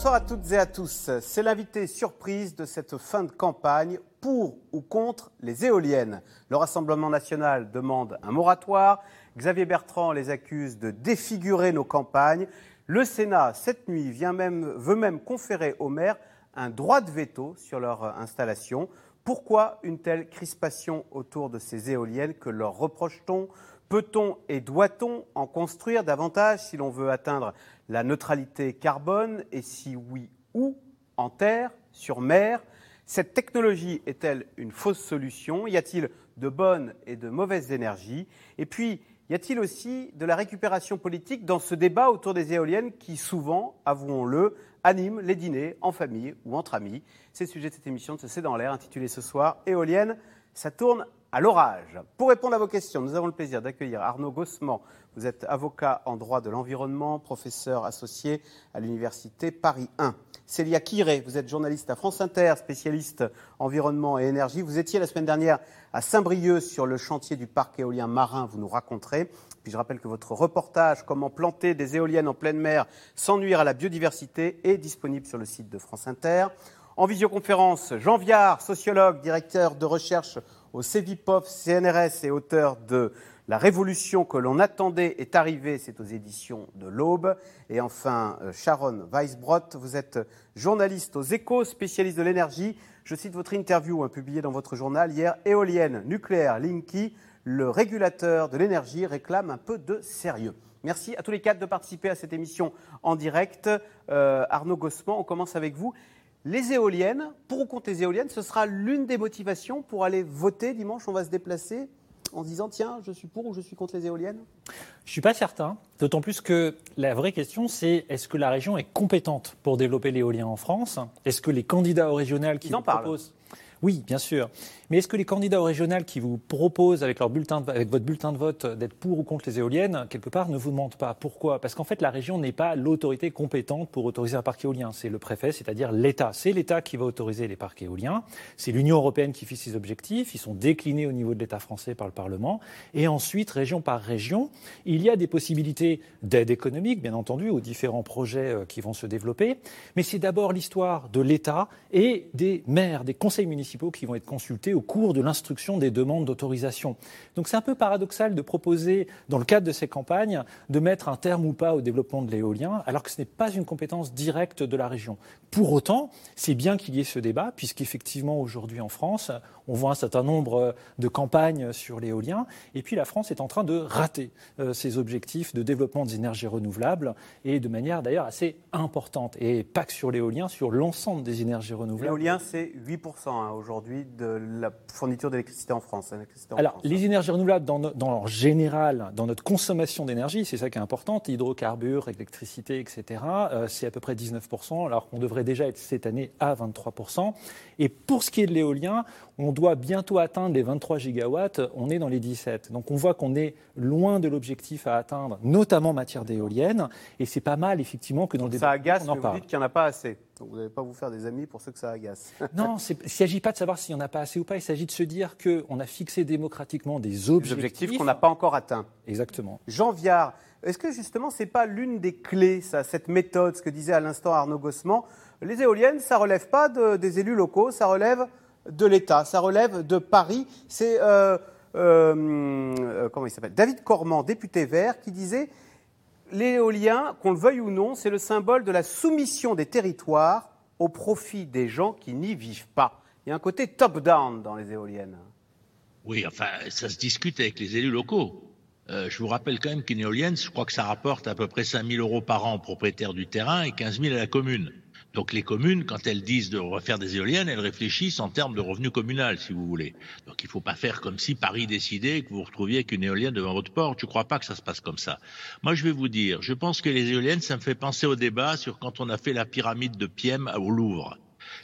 Bonsoir à toutes et à tous. C'est l'invité surprise de cette fin de campagne pour ou contre les éoliennes. Le Rassemblement national demande un moratoire. Xavier Bertrand les accuse de défigurer nos campagnes. Le Sénat, cette nuit, veut même conférer aux maires un droit de veto sur leur installation. Pourquoi une telle crispation autour de ces éoliennes Que leur reproche-t-on? Peut-on et doit-on en construire davantage si l'on veut atteindre la neutralité carbone Et si oui, où En terre Sur mer Cette technologie est-elle une fausse solution? Y a-t-il de bonnes et de mauvaises énergies? Et puis, y a-t-il aussi de la récupération politique dans ce débat autour des éoliennes qui souvent, avouons-le, anime les dîners en famille ou entre amis? C'est le sujet de cette émission de C'est dans l'air intitulée ce soir Éoliennes, ça tourne à l'orage. Pour répondre à vos questions, nous avons le plaisir d'accueillir Arnaud Gossement. Vous êtes avocat en droit de l'environnement, professeur associé à l'Université Paris 1. Célia Kiré, vous êtes journaliste à France Inter, spécialiste environnement et énergie. Vous étiez la semaine dernière à Saint-Brieuc sur le chantier du parc éolien marin, vous nous raconterez. Puis je rappelle que votre reportage Comment planter des éoliennes en pleine mer sans nuire à la biodiversité est disponible sur le site de France Inter. En visioconférence, Jean Viard, sociologue, directeur de recherche au CEVIPOF, CNRS et auteur de La révolution que l'on attendait est arrivée, c'est aux éditions de l'Aube. Et enfin, euh, Sharon Weisbrot, vous êtes journaliste aux échos, spécialiste de l'énergie. Je cite votre interview hein, publiée dans votre journal hier. Éolienne, nucléaire, Linky, le régulateur de l'énergie réclame un peu de sérieux. Merci à tous les quatre de participer à cette émission en direct. Euh, Arnaud Gossement, on commence avec vous. Les éoliennes, pour ou contre les éoliennes, ce sera l'une des motivations pour aller voter dimanche. On va se déplacer en se disant tiens, je suis pour ou je suis contre les éoliennes? Je ne suis pas certain. D'autant plus que la vraie question, c'est est-ce que la région est compétente pour développer l'éolien en France? Est-ce que les candidats au régional qui en proposent? Oui, bien sûr. Mais est-ce que les candidats au régional qui vous proposent avec, leur bulletin avec votre bulletin de vote d'être pour ou contre les éoliennes, quelque part, ne vous mentent pas? Pourquoi? Parce qu'en fait, la région n'est pas l'autorité compétente pour autoriser un parc éolien. C'est le préfet, c'est-à-dire l'État. C'est l'État qui va autoriser les parcs éoliens. C'est l'Union européenne qui fixe ses objectifs. Ils sont déclinés au niveau de l'État français par le Parlement. Et ensuite, région par région, il y a des possibilités d'aide économique, bien entendu, aux différents projets euh, qui vont se développer. Mais c'est d'abord l'histoire de l'État et des maires, des conseils municipaux qui vont être consultés au cours de l'instruction des demandes d'autorisation. Donc c'est un peu paradoxal de proposer, dans le cadre de ces campagnes, de mettre un terme ou pas au développement de l'éolien, alors que ce n'est pas une compétence directe de la région. Pour autant, c'est bien qu'il y ait ce débat, puisqu'effectivement, aujourd'hui en France, on voit un certain nombre de campagnes sur l'éolien, et puis la France est en train de rater euh, ses objectifs de développement des énergies renouvelables, et de manière d'ailleurs assez importante, et pas que sur l'éolien, sur l'ensemble des énergies renouvelables. L'éolien, c'est 8% hein, aujourd'hui de la fourniture d'électricité en France. Alors, les énergies renouvelables, dans, dans général, dans notre consommation d'énergie, c'est ça qui est important, hydrocarbures, électricité, etc., euh, c'est à peu près 19%, alors qu'on devrait déjà être cette année à 23%. Et pour ce qui est de l'éolien, on doit bientôt atteindre les 23 gigawatts, on est dans les 17. Donc on voit qu'on est loin de l'objectif à atteindre, notamment en matière d'éolienne, et c'est pas mal effectivement que dans le débat, ça agace, on en parle. Vous dites qu'il n'y en a pas assez. Donc vous n'allez pas vous faire des amis pour ceux que ça agace. non, il ne s'agit pas de savoir s'il n'y en a pas assez ou pas, il s'agit de se dire qu'on a fixé démocratiquement des objectifs. Des objectifs qu'on n'a pas encore atteints. Exactement. Jean Viard, est-ce que justement ce n'est pas l'une des clés, ça, cette méthode, ce que disait à l'instant Arnaud Gossement Les éoliennes, ça ne relève pas des élus locaux, ça relève de l'État, ça relève de Paris. C'est euh, euh, David Cormand, député vert, qui disait l'éolien, qu'on le veuille ou non, c'est le symbole de la soumission des territoires au profit des gens qui n'y vivent pas. Il y a un côté top-down dans les éoliennes. Oui, enfin, ça se discute avec les élus locaux. Euh, je vous rappelle quand même qu'une éolienne, je crois que ça rapporte à peu près 5 000 euros par an au propriétaire du terrain et 15 000 à la commune. Donc les communes, quand elles disent de refaire des éoliennes, elles réfléchissent en termes de revenus communal, si vous voulez. Donc il ne faut pas faire comme si Paris décidait que vous vous retrouviez avec une éolienne devant votre porte. Je ne crois pas que ça se passe comme ça? Moi, je vais vous dire, je pense que les éoliennes, ça me fait penser au débat sur quand on a fait la pyramide de Piem au Louvre.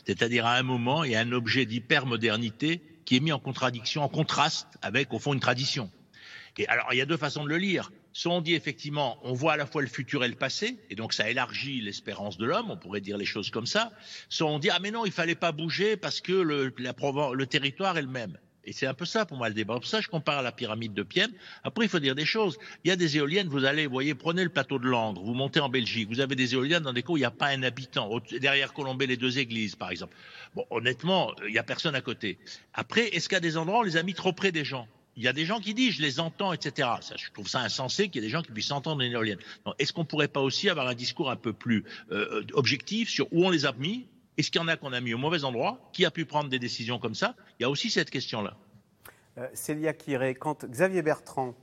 C'est-à-dire à un moment, il y a un objet d'hypermodernité qui est mis en contradiction, en contraste avec, au fond, une tradition. Et alors, il y a deux façons de le lire. Soit on dit effectivement, on voit à la fois le futur et le passé, et donc ça élargit l'espérance de l'homme, on pourrait dire les choses comme ça. Soit on dit, ah mais non, il fallait pas bouger parce que le, territoire est le même. Et c'est un peu ça pour moi le débat. Pour ça, je compare à la pyramide de Pième. Après, il faut dire des choses. Il y a des éoliennes, vous allez, vous voyez, prenez le plateau de Langres, vous montez en Belgique, vous avez des éoliennes dans des coins où il n'y a pas un habitant. Derrière Colombay, les deux églises, par exemple. Bon, honnêtement, il n'y a personne à côté. Après, est-ce qu'il y a des endroits on les a mis trop près des gens? Il y a des gens qui disent, je les entends, etc. Ça, je trouve ça insensé qu'il y ait des gens qui puissent entendre une éolienne. Est-ce qu'on pourrait pas aussi avoir un discours un peu plus euh, objectif sur où on les a mis Est-ce qu'il y en a qu'on a mis au mauvais endroit Qui a pu prendre des décisions comme ça? Il y a aussi cette question-là. Euh, Célia Kiré, quand Xavier Bertrand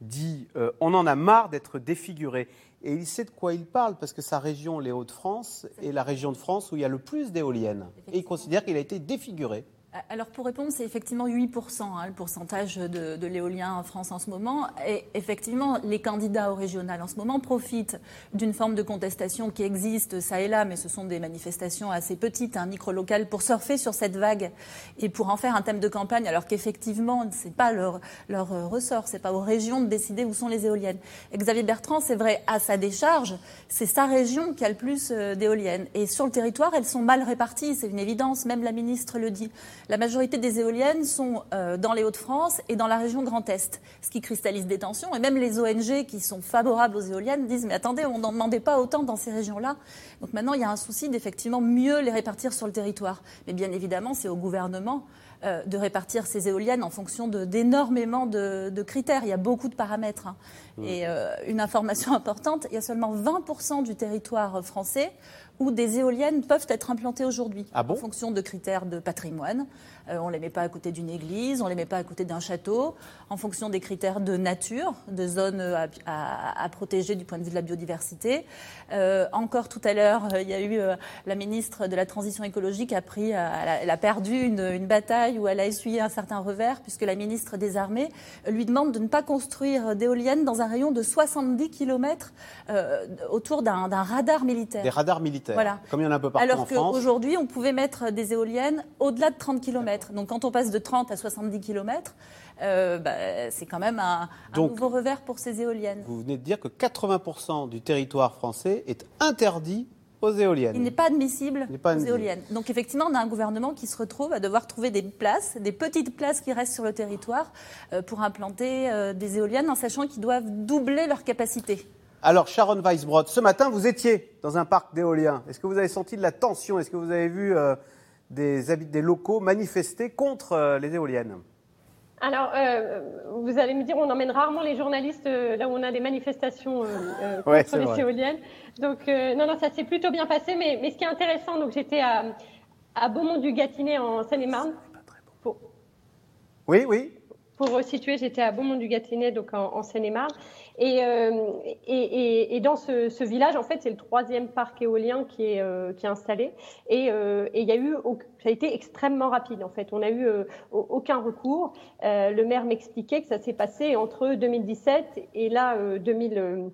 dit euh, on en a marre d'être défiguré, et il sait de quoi il parle, parce que sa région, les Hauts-de-France, est la région de France où il y a le plus d'éoliennes. Et il considère qu'il a été défiguré. Alors pour répondre, c'est effectivement 8% hein, le pourcentage de, l'éolien en France en ce moment. Et effectivement, les candidats au régional en ce moment profitent d'une forme de contestation qui existe ça et là, mais ce sont des manifestations assez petites, un micro local, pour surfer sur cette vague et pour en faire un thème de campagne, alors qu'effectivement, ce n'est pas leur, leur ressort, c'est pas aux régions de décider où sont les éoliennes. Xavier Bertrand, c'est vrai, à sa décharge, c'est sa région qui a le plus euh, d'éoliennes. Et sur le territoire, elles sont mal réparties, c'est une évidence, même la ministre le dit. La majorité des éoliennes sont euh, dans les Hauts-de-France et dans la région Grand Est, ce qui cristallise des tensions. Et même les ONG qui sont favorables aux éoliennes disent mais attendez, on n'en demandait pas autant dans ces régions-là. Donc maintenant, il y a un souci d'effectivement mieux les répartir sur le territoire. Mais bien évidemment, c'est au gouvernement euh, de répartir ces éoliennes en fonction d'énormément de, critères. Il y a beaucoup de paramètres. Hein. Mmh. Et euh, une information importante, il y a seulement 20% du territoire français où des éoliennes peuvent être implantées aujourd'hui, ah en fonction de critères de patrimoine. Euh, on ne les met pas à côté d'une église, on ne les met pas à côté d'un château, en fonction des critères de nature, de zones à, protéger du point de vue de la biodiversité. Euh, encore tout à l'heure, euh, il y a eu la ministre de la Transition écologique a pris, elle a, perdu une, une, bataille où elle a essuyé un certain revers, puisque la ministre des Armées lui demande de ne pas construire d'éoliennes dans un rayon de 70 km autour d'un radar militaire. Des radars militaires, voilà. comme il y en a un peu partout Alors en France. Alors qu'aujourd'hui, on pouvait mettre des éoliennes au-delà de 30 km. Donc quand on passe de 30 à 70 km, euh, bah, c'est quand même un, nouveau revers pour ces éoliennes. Vous venez de dire que 80% du territoire français est interdit aux éoliennes. Il n'est pas admissible aux éoliennes. Donc effectivement, on a un gouvernement qui se retrouve à devoir trouver des places, des petites places qui restent sur le territoire euh, pour implanter euh, des éoliennes en sachant qu'ils doivent doubler leur capacité. Alors Sharon Weisbrod, ce matin, vous étiez dans un parc d'éoliens. Est-ce que vous avez senti de la tension? Est-ce que vous avez vu des, des locaux manifester contre euh, les éoliennes alors, euh, vous allez me dire, on emmène rarement les journalistes euh, là où on a des manifestations contre les éoliennes. Donc, non, non, ça s'est plutôt bien passé. Mais, mais, ce qui est intéressant, donc j'étais à, à Beaumont-du-Gâtinais en Seine-et-Marne. Oui, oui. Pour situer, j'étais à Beaumont-du-Gâtinais, donc en, Seine-et-Marne. Euh, et, et, dans ce, village, en fait, c'est le troisième parc éolien qui est, euh, qui est installé. Euh, et il y a eu, ça a été extrêmement rapide, en fait. On n'a eu aucun recours. le maire m'expliquait que ça s'est passé entre 2017 et là, 2000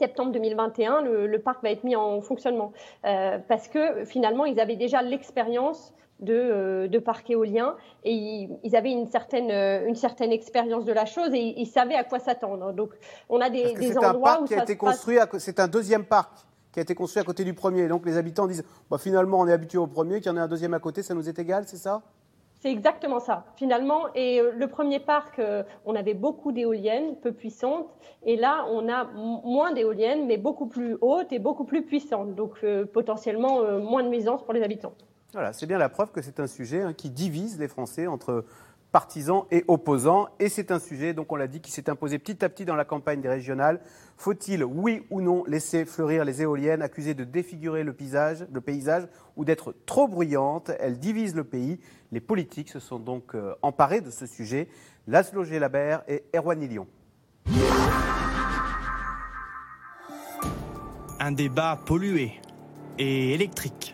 septembre 2021, le, le, parc va être mis en fonctionnement. parce que finalement, ils avaient déjà l'expérience de, euh, de parcs éoliens et ils, avaient une certaine, euh, une certaine expérience de la chose et ils, savaient à quoi s'attendre. Donc on a des, des endroits un qui a été construit, c'est un deuxième parc qui a été construit à côté du premier. Donc les habitants disent bah, finalement on est habitué au premier, qu'il y en ait un deuxième à côté, ça nous est égal, c'est ça? C'est exactement ça, finalement. Et euh, le premier parc, on avait beaucoup d'éoliennes, peu puissantes. Et là, on a moins d'éoliennes, mais beaucoup plus hautes et beaucoup plus puissantes. Donc, potentiellement, moins de nuisances pour les habitants. Voilà, c'est bien la preuve que c'est un sujet hein, qui divise les Français entre partisans et opposants. Et c'est un sujet, donc on l'a dit, qui s'est imposé petit à petit dans la campagne des régionales. Faut-il, oui ou non, laisser fleurir les éoliennes accusées de défigurer le paysage, ou d'être trop bruyantes Elles divisent le pays. Les politiques se sont donc euh, emparés de ce sujet. Laszlo Labert et Erwan Lyon. Un débat pollué et électrique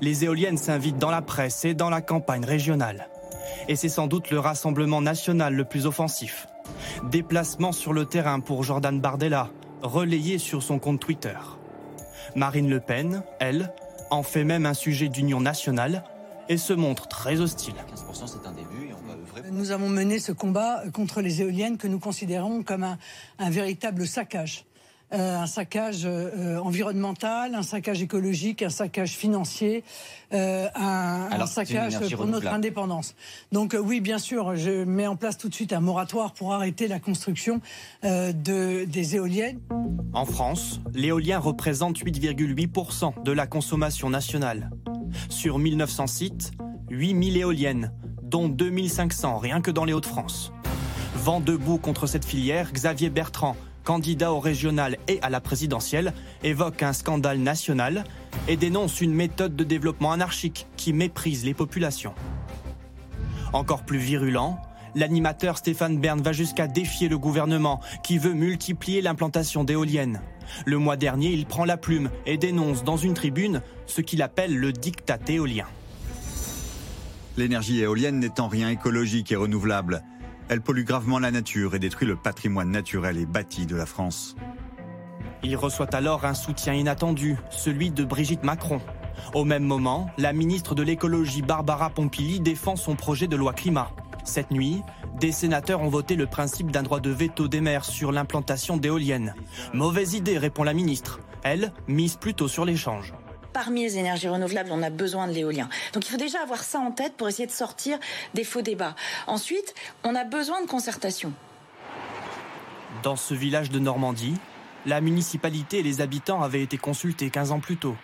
les éoliennes s'invitent dans la presse et dans la campagne régionale. Et c'est sans doute le rassemblement national le plus offensif. Déplacement sur le terrain pour Jordan Bardella, relayé sur son compte Twitter. Marine Le Pen, elle, en fait même un sujet d'union nationale et se montre très hostile. Nous avons mené ce combat contre les éoliennes que nous considérons comme un, un véritable saccage euh, un saccage euh, environnemental, un saccage écologique, un saccage financier, euh, un, un, saccage pour notre indépendance. Donc oui, bien sûr, je mets en place tout de suite un moratoire pour arrêter la construction de, des éoliennes. En France, l'éolien représente 8,8% de la consommation nationale. Sur 1900 sites, 8000 éoliennes, dont 2500 rien que dans les Hauts-de-France. Vent debout contre cette filière, Xavier Bertrand, candidat au régional et à la présidentielle, évoque un scandale national et dénonce une méthode de développement anarchique qui méprise les populations. Encore plus virulent, l'animateur Stéphane Bern va jusqu'à défier le gouvernement qui veut multiplier l'implantation d'éoliennes. Le mois dernier, il prend la plume et dénonce dans une tribune ce qu'il appelle le dictat éolien. L'énergie éolienne n'est en rien écologique et renouvelable. Elle pollue gravement la nature et détruit le patrimoine naturel et bâti de la France. Il reçoit alors un soutien inattendu, celui de Brigitte Macron. Au même moment, la ministre de l'écologie Barbara Pompili défend son projet de loi climat. Cette nuit, des sénateurs ont voté le principe d'un droit de veto des maires sur l'implantation d'éoliennes. Mauvaise idée, répond la ministre. Elle mise plutôt sur l'échange parmi les énergies renouvelables, on a besoin de l'éolien. Donc il faut déjà avoir ça en tête pour essayer de sortir des faux débats. Ensuite, on a besoin de concertation. Dans ce village de Normandie, la municipalité et les habitants avaient été consultés 15 ans plus tôt.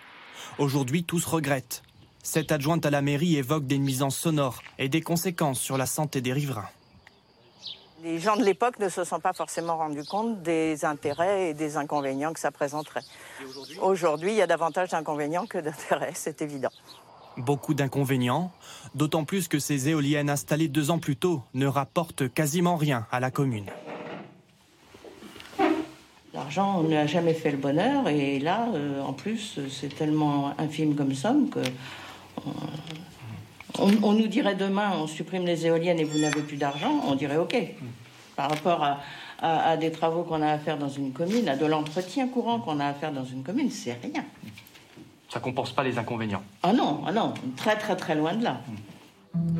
Aujourd'hui, tous regrettent. Cette adjointe à la mairie évoque des nuisances sonores et des conséquences sur la santé des riverains. Les gens de l'époque ne se sont pas forcément rendus compte des intérêts et des inconvénients que ça présenterait. Aujourd'hui, il y a davantage d'inconvénients que d'intérêts, c'est évident. Beaucoup d'inconvénients, d'autant plus que ces éoliennes installées deux ans plus tôt ne rapportent quasiment rien à la commune. L'argent n'a jamais fait le bonheur et là, euh, en plus, c'est tellement infime comme somme que on, nous dirait demain, on supprime les éoliennes et vous n'avez plus d'argent, on dirait OK. Par rapport à, des travaux qu'on a à faire dans une commune, à de l'entretien courant qu'on a à faire dans une commune, c'est rien. Ça compense pas les inconvénients. Ah non, ah non, très très très loin de là.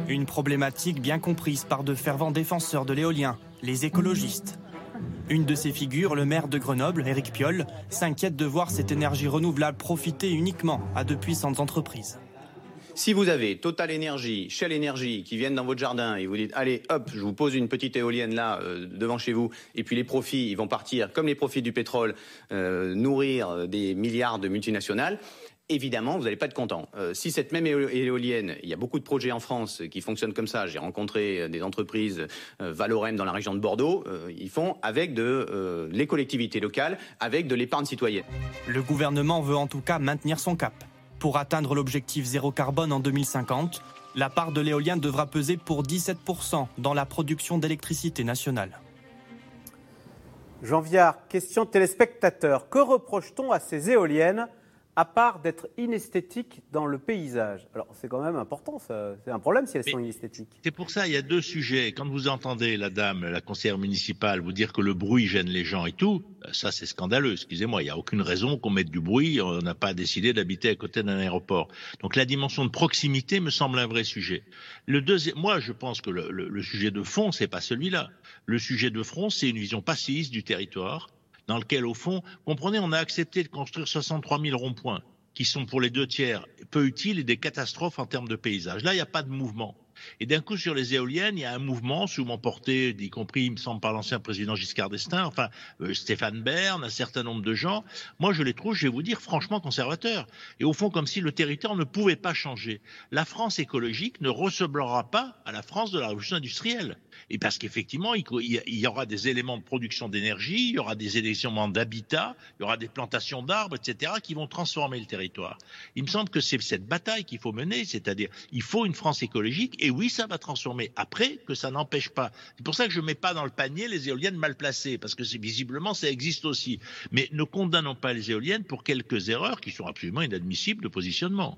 Une problématique bien comprise par de fervents défenseurs de l'éolien, les écologistes. Une de ces figures, le maire de Grenoble, Éric Piolle, s'inquiète de voir cette énergie renouvelable profiter uniquement à de puissantes entreprises. Si vous avez Total Energy, Shell Energy qui viennent dans votre jardin et vous dites allez hop, je vous pose une petite éolienne là euh, devant chez vous et puis les profits ils vont partir comme les profits du pétrole euh, nourrir des milliards de multinationales. Évidemment, vous n'allez pas être content. Euh, si cette même éolienne, il y a beaucoup de projets en France qui fonctionnent comme ça. J'ai rencontré des entreprises Valorem dans la région de Bordeaux. ils font avec de les collectivités locales, avec de l'épargne citoyenne. Le gouvernement veut en tout cas maintenir son cap. Pour atteindre l'objectif zéro carbone en 2050, la part de l'éolien devra peser pour 17% dans la production d'électricité nationale. Jean Viard, question téléspectateur. Que reproche-t-on à ces éoliennes à part d'être inesthétiques dans le paysage. Alors c'est quand même important, c'est un problème si elles sont inesthétiques. C'est pour ça, il y a deux sujets. Quand vous entendez la dame, la conseillère municipale, vous dire que le bruit gêne les gens et tout, ça c'est scandaleux, excusez-moi, il n'y a aucune raison qu'on mette du bruit, on n'a pas décidé d'habiter à côté d'un aéroport. Donc la dimension de proximité me semble un vrai sujet. Le deuxième, moi je pense que le, le, le sujet de fond, c'est pas celui-là. Le sujet de fond, c'est une vision passiste du territoire dans lequel, au fond, comprenez, on a accepté de construire 63 000 ronds-points qui sont pour les deux tiers peu utiles et des catastrophes en termes de paysage. Là, il n'y a pas de mouvement. Et d'un coup, sur les éoliennes, il y a un mouvement souvent porté, y compris, il me semble, par l'ancien président Giscard d'Estaing, enfin euh, Stéphane Bern, un certain nombre de gens. Moi, je les trouve, je vais vous dire, franchement conservateurs. Et au fond, comme si le territoire ne pouvait pas changer. La France écologique ne ressemblera pas à la France de la révolution industrielle. Et parce qu'effectivement, il, y aura des éléments de production d'énergie, il y aura des éléments d'habitat, il y aura des plantations d'arbres, etc., qui vont transformer le territoire. Il me semble que c'est cette bataille qu'il faut mener, c'est-à-dire il faut une France écologique, et oui, ça va transformer. Après, que ça n'empêche pas. C'est pour ça que je ne mets pas dans le panier les éoliennes mal placées, parce que visiblement, ça existe aussi. Mais ne condamnons pas les éoliennes pour quelques erreurs qui sont absolument inadmissibles de positionnement.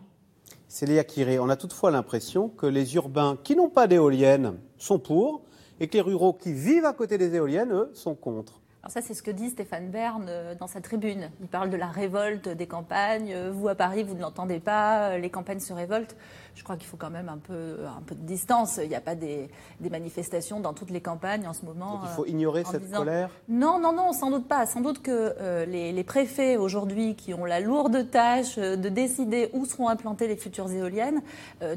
Célia Kiré, on a toutefois l'impression que les urbains qui n'ont pas d'éoliennes sont pour, et que les ruraux qui vivent à côté des éoliennes, eux, sont contre. Alors ça, c'est ce que dit Stéphane Bern euh, dans sa tribune. Il parle de la révolte des campagnes. Euh, vous, à Paris, vous ne l'entendez pas. Euh, les campagnes se révoltent. Je crois qu'il faut quand même un peu, un peu de distance. Il n'y a pas des, manifestations dans toutes les campagnes en ce moment. Donc il faut ignorer cette colère Non, non, non, sans doute pas. Sans doute que les, préfets aujourd'hui, qui ont la lourde tâche de décider où seront implantées les futures éoliennes,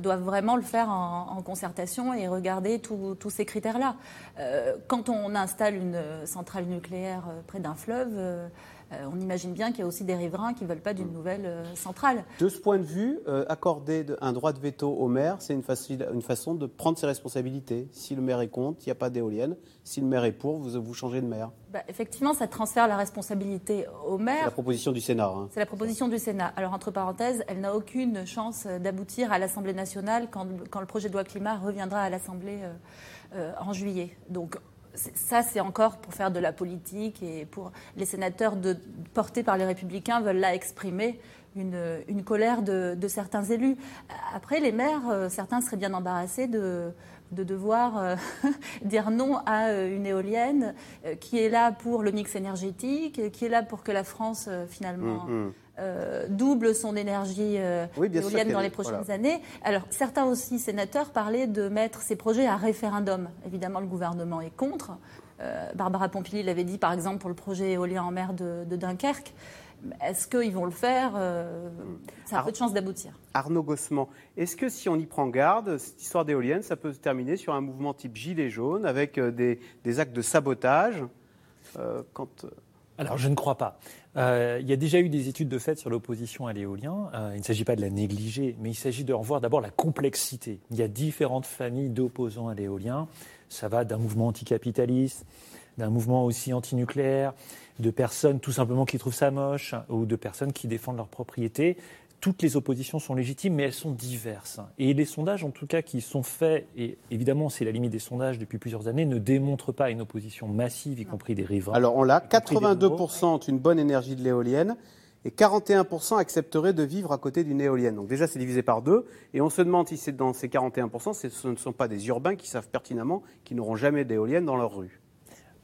doivent vraiment le faire en, concertation et regarder tous ces critères-là. quand on installe une centrale nucléaire, euh, près d'un fleuve, euh, euh, on imagine bien qu'il y a aussi des riverains qui ne veulent pas d'une nouvelle centrale. De ce point de vue, accorder un droit de veto au maire, c'est une, une, façon de prendre ses responsabilités. Si le maire est contre, il n'y a pas d'éolienne. Si le maire est pour, vous, vous changez de maire. Bah, effectivement, ça transfère la responsabilité au maire. C'est la proposition du Sénat. Hein. C'est la proposition du Sénat. Alors, entre parenthèses, elle n'a aucune chance d'aboutir à l'Assemblée nationale quand, quand, le projet de loi climat reviendra à l'Assemblée en juillet. Donc, ça, c'est encore pour faire de la politique et pour les sénateurs portés par les Républicains veulent là exprimer une, colère de, certains élus. Après, les maires, euh, certains seraient bien embarrassés de, devoir euh, dire non à euh, une éolienne qui est là pour le mix énergétique, qui est là pour que la France, finalement, mmh, mmh. Euh, double son énergie euh, éolienne dans les prochaines années. Alors, certains aussi sénateurs parlaient de mettre ces projets à référendum. Évidemment, le gouvernement est contre. Euh, Barbara Pompili l'avait dit, par exemple, pour le projet éolien en mer de, Dunkerque. Est-ce qu'ils vont le faire Ça a peu de chance d'aboutir. Arnaud Gossement, est-ce que si on y prend garde, cette histoire d'éolienne, ça peut se terminer sur un mouvement type gilet jaune avec des, des actes de sabotage quand... Alors, je ne crois pas. Euh, il y a déjà eu des études de fait sur l'opposition à l'éolien. Euh, il ne s'agit pas de la négliger, mais il s'agit de revoir d'abord la complexité. Il y a différentes familles d'opposants à l'éolien. Ça va d'un mouvement anticapitaliste, d'un mouvement aussi antinucléaire, de personnes tout simplement qui trouvent ça moche, ou de personnes qui défendent leur propriété toutes les oppositions sont légitimes, mais elles sont diverses. Et les sondages, en tout cas, qui sont faits, et évidemment, c'est la limite des sondages depuis plusieurs années, ne démontrent pas une opposition massive, y compris des riverains. Alors, on l'a 82% ont une bonne énergie de l'éolienne et 41% accepteraient de vivre à côté d'une éolienne. Donc déjà, c'est divisé par deux. Et on se demande si c'est dans ces 41%, ce ne sont pas des urbains qui savent pertinemment qu'ils n'auront jamais d'éolienne dans leur rue.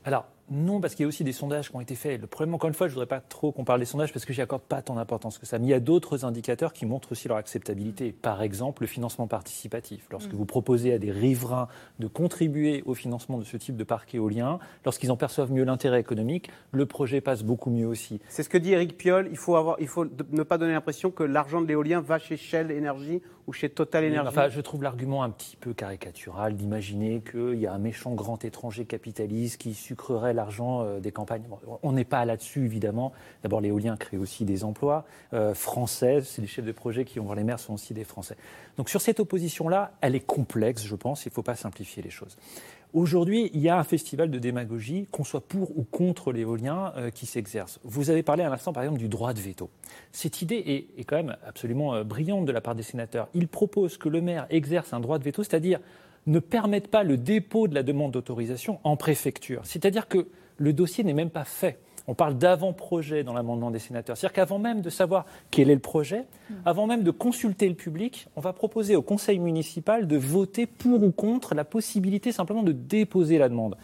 Alors, non, parce qu'il y a aussi des sondages qui ont été faits. Le problème, encore une fois, je ne voudrais pas trop qu'on parle des sondages parce que j'y accorde pas tant d'importance que ça. Mais il y a d'autres indicateurs qui montrent aussi leur acceptabilité. Par exemple, le financement participatif. Lorsque mm. vous proposez à des riverains de contribuer au financement de ce type de parc éolien, lorsqu'ils en perçoivent mieux l'intérêt économique, le projet passe beaucoup mieux aussi. C'est ce que dit Eric Piolle. Il faut, avoir, il faut ne pas donner l'impression que l'argent de l'éolien va chez Shell Energy ou chez Total Energy. Enfin, je trouve l'argument un petit peu caricatural d'imaginer qu'il y a un méchant grand étranger capitaliste qui sucrerait l'argent euh, des campagnes. On n'est pas là-dessus, évidemment. D'abord, l'éolien crée aussi des emplois euh, français. C'est les chefs de projet qui, ont voir les maires, sont aussi des Français. Donc, sur cette opposition-là, elle est complexe, je pense. Il ne faut pas simplifier les choses. Aujourd'hui, il y a un festival de démagogie, qu'on soit pour ou contre l'éolien, euh, qui s'exerce. Vous avez parlé à l'instant, par exemple, du droit de veto. Cette idée est, est quand même absolument brillante de la part des sénateurs. Ils proposent que le maire exerce un droit de veto, c'est-à-dire ne permettent pas le dépôt de la demande d'autorisation en préfecture. C'est-à-dire que le dossier n'est même pas fait. On parle d'avant-projet dans l'amendement des sénateurs. C'est-à-dire qu'avant même de savoir quel est le projet, avant même de consulter le public, on va proposer au conseil municipal de voter pour ou contre la possibilité simplement de déposer la demande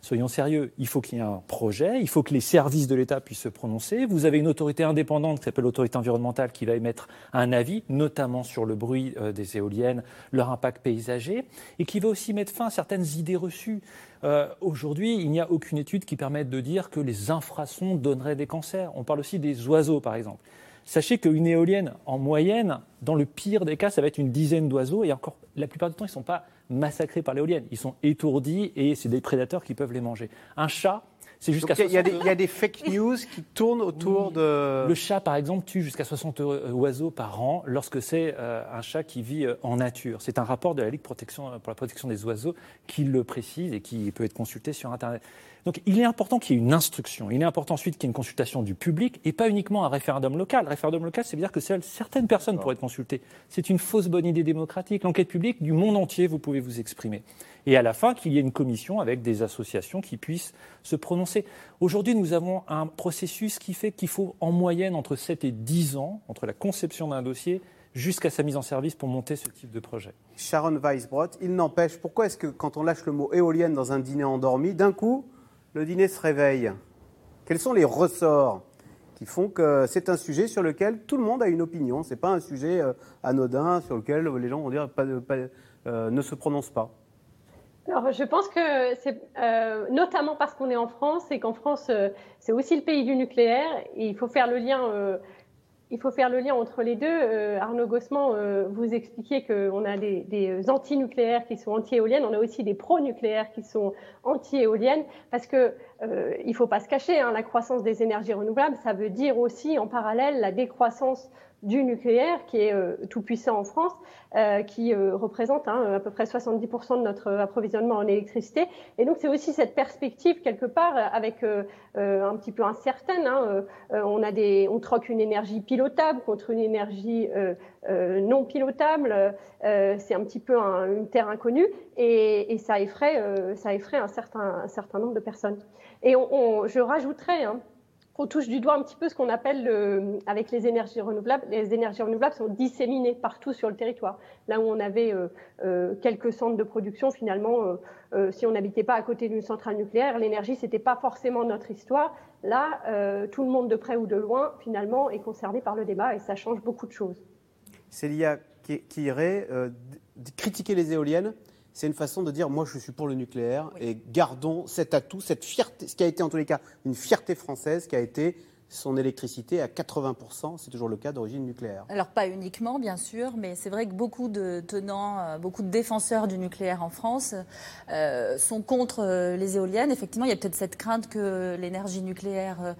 soyons sérieux, il faut qu'il y ait un projet, il faut que les services de l'État puissent se prononcer. Vous avez une autorité indépendante qui s'appelle l'autorité environnementale qui va émettre un avis, notamment sur le bruit euh, des éoliennes, leur impact paysager, et qui va aussi mettre fin à certaines idées reçues. Euh, aujourd'hui, il n'y a aucune étude qui permette de dire que les infrasons donneraient des cancers. On parle aussi des oiseaux, par exemple. Sachez qu'une éolienne, en moyenne, dans le pire des cas, ça va être une dizaine d'oiseaux, et encore, la plupart du temps, ils ne sont pas massacrés par l'éolienne. Ils sont étourdis et c'est des prédateurs qui peuvent les manger. Un chat, c'est jusqu'à il, il y, a des fake news qui tournent autour de. Le chat, par exemple, tue jusqu'à 60 euh, oiseaux par an lorsque c'est euh, un chat qui vit euh, en nature. C'est un rapport de la Ligue protection, pour la protection des oiseaux qui le précise et qui peut être consulté sur Internet. Donc il est important qu'il y ait une instruction. Il est important ensuite qu'il y ait une consultation du public et pas uniquement un référendum local. Référendum local, c'est dire que seules certaines personnes pourraient être consultées. C'est une fausse bonne idée démocratique. L'enquête publique, du monde entier, vous pouvez vous exprimer. Et à la fin, qu'il y ait une commission avec des associations qui puissent se prononcer. Aujourd'hui, nous avons un processus qui fait qu'il faut en moyenne entre 7 et 10 ans, entre la conception d'un dossier jusqu'à sa mise en service pour monter ce type de projet. Sharon Weisbrot, il n'empêche, pourquoi est-ce que quand on lâche le mot éolienne dans un dîner endormi, d'un coup, le dîner se réveille Quels sont les ressorts qui font que c'est un sujet sur lequel tout le monde a une opinion? Ce n'est pas un sujet euh, anodin sur lequel les gens vont dire euh, ne se prononcent pas. Alors, je pense que c'est notamment parce qu'on est en France et qu'en France, c'est aussi le pays du nucléaire. Il faut faire le lien il faut faire le lien entre les deux. Euh, Arnaud Gossement, euh, vous expliquiez qu'on a des, des anti-nucléaires qui sont anti-éoliennes, on a aussi des pro-nucléaires qui sont anti-éoliennes, parce que euh, il faut pas se cacher, hein, la croissance des énergies renouvelables, ça veut dire aussi en parallèle la décroissance du nucléaire, qui est euh, tout puissant en France, euh, qui euh, représente hein, à peu près 70% de notre approvisionnement en électricité. Et donc c'est aussi cette perspective quelque part avec un petit peu incertaine. Hein, on a des, on troque une énergie pilotable contre une énergie non pilotable. c'est un petit peu une terre inconnue et, ça effraie, un certain, un nombre de personnes. Et je rajouterais hein, on touche du doigt un petit peu ce qu'on appelle le, avec les énergies renouvelables. Les énergies renouvelables sont disséminées partout sur le territoire. Là où on avait euh, euh, quelques centres de production, finalement, euh, si on n'habitait pas à côté d'une centrale nucléaire, l'énergie c'était pas forcément notre histoire. Là, tout le monde de près ou de loin, finalement, est concerné par le débat et ça change beaucoup de choses. Célia qui irait critiquer les éoliennes c'est une façon de dire moi je suis pour le nucléaire et gardons cet atout, cette fierté, ce qui a été en tous les cas une fierté française qui a été son électricité à 80%, c'est toujours le cas d'origine nucléaire. Alors pas uniquement, bien sûr, mais c'est vrai que beaucoup de tenants, euh, beaucoup de défenseurs du nucléaire en France euh, sont contre euh, les éoliennes. Effectivement, il y a peut-être cette crainte que l'énergie nucléaire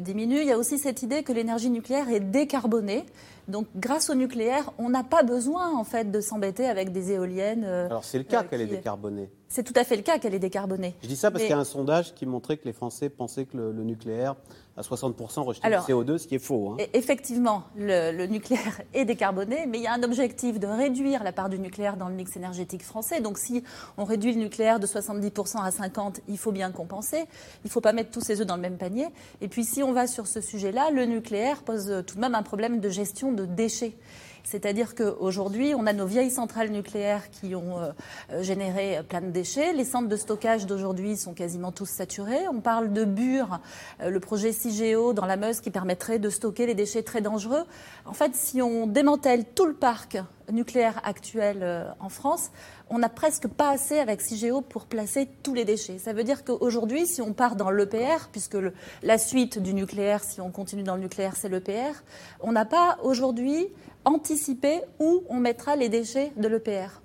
diminue. Il y a aussi cette idée que l'énergie nucléaire est décarbonée. Donc, grâce au nucléaire, on n'a pas besoin en fait de s'embêter avec des éoliennes. Alors, c'est le cas qu'elle est décarbonée. C'est tout à fait le cas qu'elle est décarbonée. Je dis ça parce qu'il y a un sondage qui montrait que les Français pensaient que le, le nucléaire à 60% rejeter le CO2, ce qui est faux. Hein. Effectivement, le, nucléaire est décarboné, mais il y a un objectif de réduire la part du nucléaire dans le mix énergétique français. Donc si on réduit le nucléaire de 70% à 50%, il faut bien compenser. Il ne faut pas mettre tous ses œufs dans le même panier. Et puis si on va sur ce sujet-là, le nucléaire pose tout de même un problème de gestion de déchets. C'est-à-dire qu'aujourd'hui, on a nos vieilles centrales nucléaires qui ont euh, généré plein de déchets. Les centres de stockage d'aujourd'hui sont quasiment tous saturés. On parle de Bure, euh, le projet CIGEO dans la Meuse qui permettrait de stocker les déchets très dangereux. En fait, si on démantèle tout le parc nucléaire actuel euh, en France, on n'a presque pas assez avec CIGEO pour placer tous les déchets. Ça veut dire qu'aujourd'hui, si on part dans l'EPR, puisque la suite du nucléaire, si on continue dans le nucléaire, c'est l'EPR, on n'a pas aujourd'hui anticiper où on mettra les déchets de l'EPR.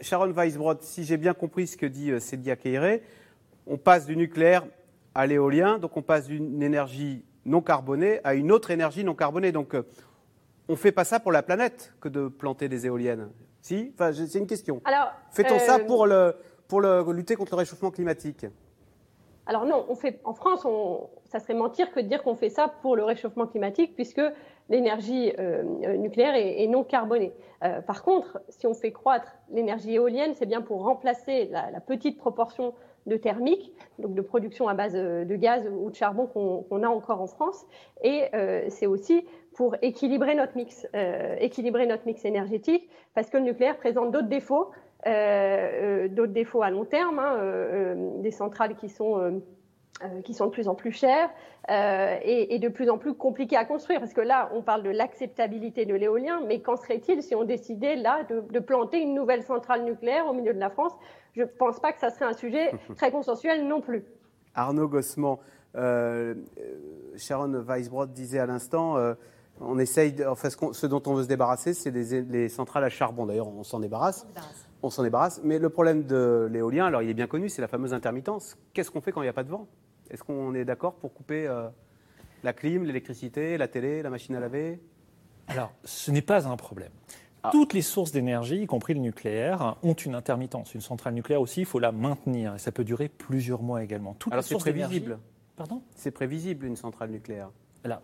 Sharon Weisbrod, si j'ai bien compris ce que dit euh, Cédia Keiré, on passe du nucléaire à l'éolien, donc on passe d'une énergie non carbonée à une autre énergie non carbonée. Donc euh, on ne fait pas ça pour la planète que de planter des éoliennes. Si? Enfin, C'est une question. Fait-on ça euh, pour, le, pour le, lutter contre le réchauffement climatique? Alors non, on fait, en France, on, ça serait mentir que de dire qu'on fait ça pour le réchauffement climatique, puisque l'énergie euh, nucléaire est, non carbonée. Euh, par contre, si on fait croître l'énergie éolienne, c'est bien pour remplacer la, petite proportion de thermique, donc de production à base de gaz ou de charbon qu'on a encore en France, et euh, c'est aussi pour équilibrer notre mix, équilibrer notre mix énergétique, parce que le nucléaire présente d'autres défauts, d'autres défauts à long terme, hein, des centrales qui sont euh, qui sont de plus en plus chères euh, et, de plus en plus compliquées à construire. Parce que là, on parle de l'acceptabilité de l'éolien, mais qu'en serait-il si on décidait là de, planter une nouvelle centrale nucléaire au milieu de la France? Je ne pense pas que ça serait un sujet très consensuel non plus. Arnaud Gossement, euh, Sharon Weisbrod disait à l'instant, on essaye, enfin, ce, dont on veut se débarrasser, c'est les, les, centrales à charbon. D'ailleurs, on s'en débarrasse. On s'en débarrasse. Mais le problème de l'éolien, alors il est bien connu, c'est la fameuse intermittence. Qu'est-ce qu'on fait quand il n'y a pas de vent? Est-ce qu'on est d'accord pour couper euh, la clim, l'électricité, la télé, la machine à laver? Alors, ce n'est pas un problème. Ah. Toutes les sources d'énergie, y compris le nucléaire, ont une intermittence. Une centrale nucléaire aussi, il faut la maintenir. Et ça peut durer plusieurs mois également. Toutes Alors c'est prévisible. Pardon? C'est prévisible une centrale nucléaire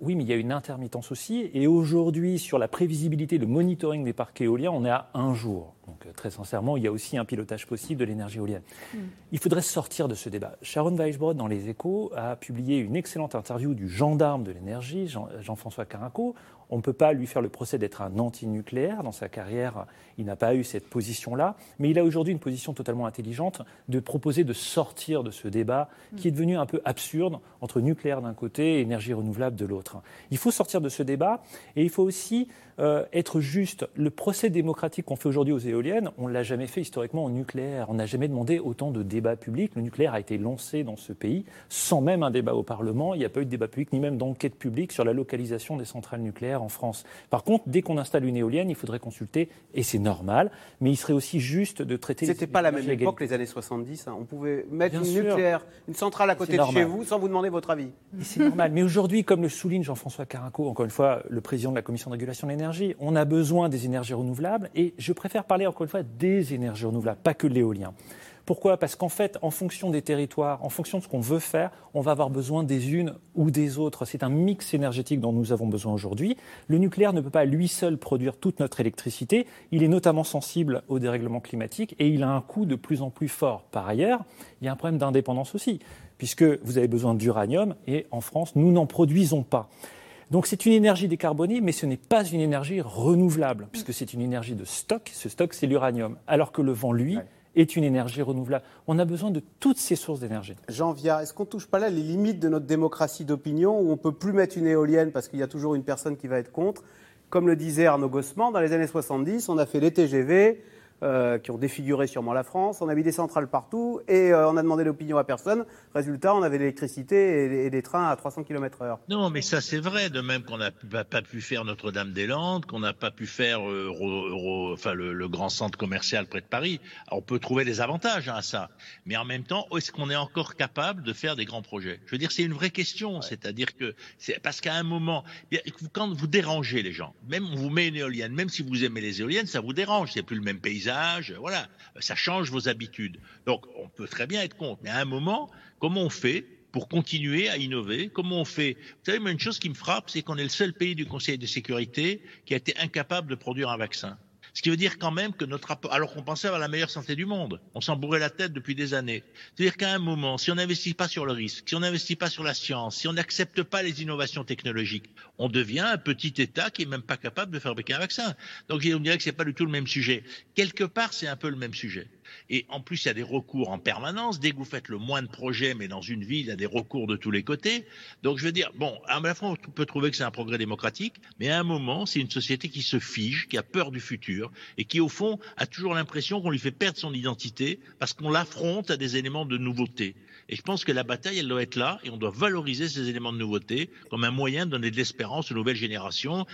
oui, mais il y a une intermittence aussi. Et aujourd'hui, sur la prévisibilité, le monitoring des parcs éoliens, on est à un jour. Donc, euh, très sincèrement, il y a aussi un pilotage possible de l'énergie éolienne. Hmm. Il faudrait sortir de ce débat. Sharon Weisbrod, dans Les Échos, a publié une excellente interview du gendarme de l'énergie, Jean-François Carinco, On ne peut pas lui faire le procès d'être un anti-nucléaire. Dans sa carrière, il n'a pas eu cette position-là. Mais il a aujourd'hui une position totalement intelligente de proposer de sortir de ce débat qui est devenu un peu absurde entre nucléaire d'un côté et énergie renouvelable de l'autre. Il faut sortir de ce débat et il faut aussi euh, être juste. Le procès démocratique qu'on fait aujourd'hui aux éoliennes, on ne l'a jamais fait historiquement au nucléaire. On n'a jamais demandé autant de débats publics. Le nucléaire a été lancé dans ce pays sans même un débat au Parlement. Il n'y a pas eu de débat public ni même d'enquête publique sur la localisation des centrales nucléaires en France. Par contre, dès qu'on installe une éolienne, il faudrait consulter, et c'est normal, mais il serait aussi juste de traiter. C'était pas la même époque, les années 70. Hein. On pouvait mettre une nucléaire, une centrale à côté de chez vous sans vous demander votre avis. C'est normal. Mais aujourd'hui, comme le souligne Jean-François Carinco, encore une fois, le président de la Commission de régulation de l'énergie, on a besoin des énergies renouvelables et je préfère parler encore une fois des énergies renouvelables, pas que de l'éolien. Pourquoi? Parce qu'en fait, en fonction des territoires, en fonction de ce qu'on veut faire, on va avoir besoin des unes ou des autres. C'est un mix énergétique dont nous avons besoin aujourd'hui. Le nucléaire ne peut pas lui seul produire toute notre électricité. Il est notamment sensible au dérèglement climatique et il a un coût de plus en plus fort. Par ailleurs, il y a un problème d'indépendance aussi, puisque vous avez besoin d'uranium et en France, nous n'en produisons pas. Donc c'est une énergie décarbonée, mais ce n'est pas une énergie renouvelable, puisque c'est une énergie de stock. Ce stock, c'est l'uranium. Alors que le vent, lui, est une énergie renouvelable. On a besoin de toutes ces sources d'énergie. Jean Viard, est-ce qu'on ne touche pas là les limites de notre démocratie d'opinion, où on ne peut plus mettre une éolienne parce qu'il y a toujours une personne qui va être contre? Comme le disait Arnaud Gossman, dans les années 70, on a fait les TGV, euh, qui ont défiguré sûrement la France. On a mis des centrales partout et euh, on a demandé l'opinion à personne. Résultat, on avait l'électricité et, des trains à 300 km/h. Non, mais ça c'est vrai. De même qu'on n'a pas, pu faire Notre-Dame-des-Landes, qu'on n'a pas pu faire euh, enfin, le, grand centre commercial près de Paris. on peut trouver des avantages hein, à ça. Mais en même temps, est-ce qu'on est encore capable de faire des grands projets? Je veux dire, c'est une vraie question. C'est-à-dire que c'est parce qu'à un moment, quand vous dérangez les gens, même on vous met une éolienne, même si vous aimez les éoliennes, ça vous dérange. C'est plus le même paysage voilà, ça change vos habitudes. Donc on peut très bien être contre, mais à un moment, comment on fait pour continuer à innover? Comment on fait? Vous savez, une chose qui me frappe, c'est qu'on est le seul pays du Conseil de sécurité qui a été incapable de produire un vaccin. Ce qui veut dire quand même que notre rapport, alors qu'on pensait avoir la meilleure santé du monde, on s'en bourrait la tête depuis des années. C'est-à-dire qu'à un moment, si on n'investit pas sur le risque, si on n'investit pas sur la science, si on n'accepte pas les innovations technologiques, on devient un petit État qui est même pas capable de fabriquer un vaccin. Donc on dirait que c'est pas du tout le même sujet. Quelque part, c'est un peu le même sujet. Et en plus, il y a des recours en permanence. Dès que vous faites le moins de projets, mais dans une ville, il y a des recours de tous les côtés. Donc, je veux dire, bon, à la fois, on peut trouver que c'est un progrès démocratique, mais à un moment, c'est une société qui se fige, qui a peur du futur et qui, au fond, a toujours l'impression qu'on lui fait perdre son identité parce qu'on l'affronte à des éléments de nouveauté. Et je pense que la bataille, elle doit être là et on doit valoriser ces éléments de nouveauté comme un moyen de donner de l'espérance aux nouvelles générations,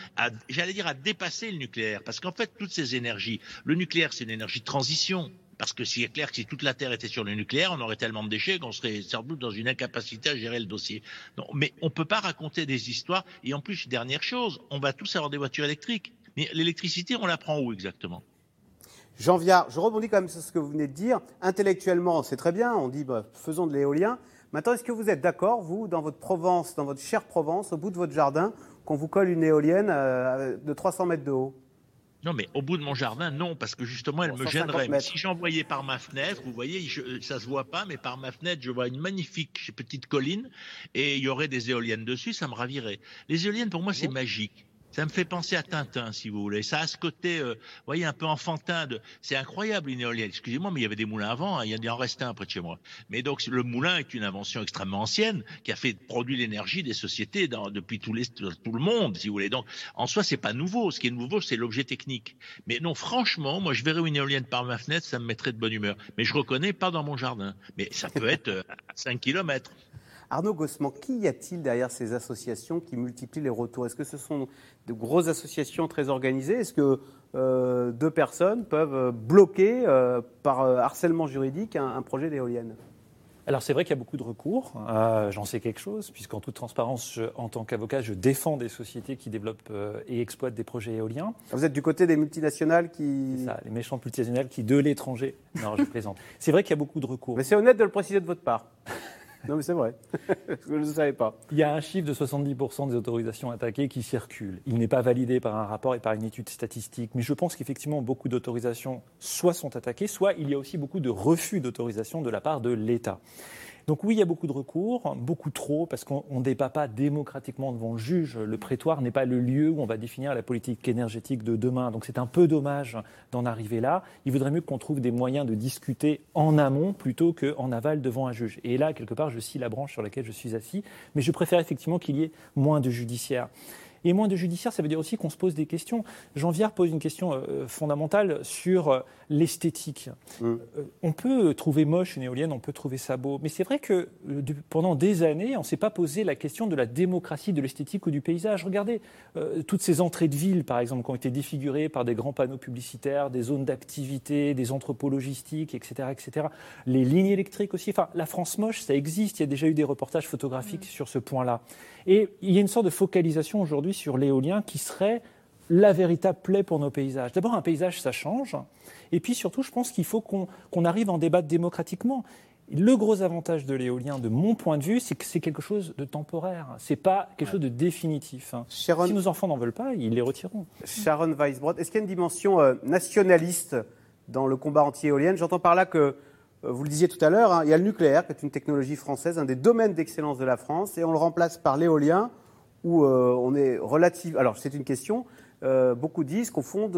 j'allais dire, à dépasser le nucléaire. Parce qu'en fait, toutes ces énergies, le nucléaire, c'est une énergie de transition. Parce que c'est clair que si toute la Terre était sur le nucléaire, on aurait tellement de déchets qu'on serait sans doute dans une incapacité à gérer le dossier. mais on ne peut pas raconter des histoires. Et en plus, dernière chose, on va tous avoir des voitures électriques. Mais l'électricité, on la prend où exactement? Jean Viard, je rebondis quand même sur ce que vous venez de dire. Intellectuellement, c'est très bien, on dit bah, faisons de l'éolien. Maintenant, est-ce que vous êtes d'accord, vous, dans votre Provence, dans votre chère Provence, au bout de votre jardin, qu'on vous colle une éolienne euh, de 300 mètres de haut? Non, mais au bout de mon jardin, non, parce que justement, elle me gênerait. Mais si j'envoyais par ma fenêtre, vous voyez, je, ça se voit pas, mais par ma fenêtre, je vois une magnifique petite colline et il y aurait des éoliennes dessus, ça me ravirait. Les éoliennes, pour moi, c'est magique. Ça me fait penser à Tintin, si vous voulez. Ça a ce côté, euh, vous voyez, un peu enfantin. De... C'est incroyable, une éolienne. Excusez-moi, mais il y avait des moulins avant. Hein. Il y en restait un près de chez moi. Mais donc, le moulin est une invention extrêmement ancienne qui a fait produire l'énergie des sociétés dans, depuis tout, le monde, si vous voulez. Donc, en soi, c'est pas nouveau. Ce qui est nouveau, c'est l'objet technique. Mais non, franchement, moi, je verrais une éolienne par ma fenêtre, ça me mettrait de bonne humeur. Mais je reconnais pas dans mon jardin. Mais ça peut être euh, à 5 kilomètres. Arnaud Gossman, qui y a-t-il derrière ces associations qui multiplient les retours? Est-ce que ce sont de grosses associations très organisées? Est-ce que euh, deux personnes peuvent euh, bloquer euh, par harcèlement juridique un, projet d'éolienne? Alors c'est vrai qu'il y a beaucoup de recours, j'en sais quelque chose, puisqu'en toute transparence, en tant qu'avocat, je défends des sociétés qui développent et exploitent des projets éoliens. Vous êtes du côté des multinationales qui... C'est ça, les méchantes multinationales qui, de l'étranger... Non, je plaisante. C'est vrai qu'il y a beaucoup de recours. Mais c'est honnête de le préciser de votre part. Non, mais c'est vrai. je ne savais pas. Il y a un chiffre de 70% des autorisations attaquées qui circulent. Il n'est pas validé par un rapport et par une étude statistique. Mais je pense qu'effectivement, beaucoup d'autorisations soit sont attaquées, soit il y a aussi beaucoup de refus d'autorisation de la part de l'État. Donc oui, il y a beaucoup de recours, beaucoup trop, parce qu'on ne débat pas démocratiquement devant le juge. Le prétoire n'est pas le lieu où on va définir la politique énergétique de demain. Donc c'est un peu dommage d'en arriver là. Il vaudrait mieux qu'on trouve des moyens de discuter en amont plutôt qu'en aval devant un juge. Et là, quelque part, je scie la branche sur laquelle je suis assis, mais je préfère effectivement qu'il y ait moins de judiciaire. Et moins de judiciaire, ça veut dire aussi qu'on se pose des questions. Jean Viard pose une question euh, fondamentale sur euh, l'esthétique. Mm. Euh, on peut trouver moche une éolienne, on peut trouver ça beau, mais c'est vrai que pendant des années, on ne s'est pas posé la question de la démocratie de l'esthétique ou du paysage. Regardez toutes ces entrées de ville, par exemple, qui ont été défigurées par des grands panneaux publicitaires, des zones d'activité, des entrepôts logistiques, etc., etc. Les lignes électriques aussi. Enfin, la France moche, ça existe. Il y a déjà eu des reportages photographiques mm. sur ce point-là. Et il y a une sorte de focalisation aujourd'hui sur l'éolien qui serait la véritable plaie pour nos paysages. D'abord, un paysage, ça change. Et puis surtout, je pense qu'il faut qu'on arrive à en débattre démocratiquement. Le gros avantage de l'éolien, de mon point de vue, c'est que c'est quelque chose de temporaire. C'est pas quelque chose de définitif. Si nos enfants n'en veulent pas, ils les retireront. Sharon Weisbrod, est-ce qu'il y a une dimension euh, nationaliste dans le combat anti-éolienne J'entends par là que, euh, vous le disiez tout à l'heure, hein, il y a le nucléaire, qui est une technologie française, un des domaines d'excellence de la France, et on le remplace par l'éolien où euh, on est relative. Alors, c'est une question. Euh, beaucoup disent qu'au fond,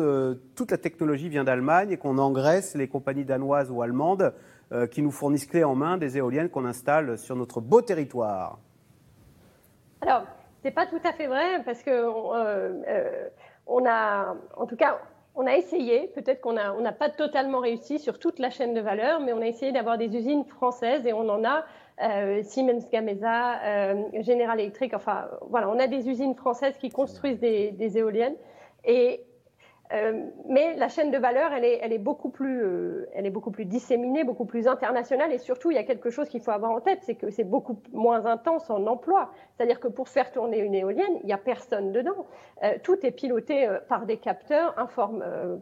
toute la technologie vient d'Allemagne et qu'on engraisse les compagnies danoises ou allemandes euh, qui nous fournissent clé en main des éoliennes qu'on installe sur notre beau territoire. Alors, c'est pas tout à fait vrai parce que on a, en tout cas, on a essayé, peut-être qu'on n'a pas totalement réussi sur toute la chaîne de valeur, mais on a essayé d'avoir des usines françaises et on en a euh, Siemens Gamesa, euh, General Electric, enfin voilà, on a des usines françaises qui construisent des, des éoliennes. Et euh, mais la chaîne de valeur, elle est, elle est, beaucoup plus, elle est beaucoup plus disséminée, beaucoup plus internationale, et surtout, il y a quelque chose qu'il faut avoir en tête, c'est que c'est beaucoup moins intense en emploi. C'est-à-dire que pour faire tourner une éolienne, il n'y a personne dedans. Tout est piloté par des capteurs,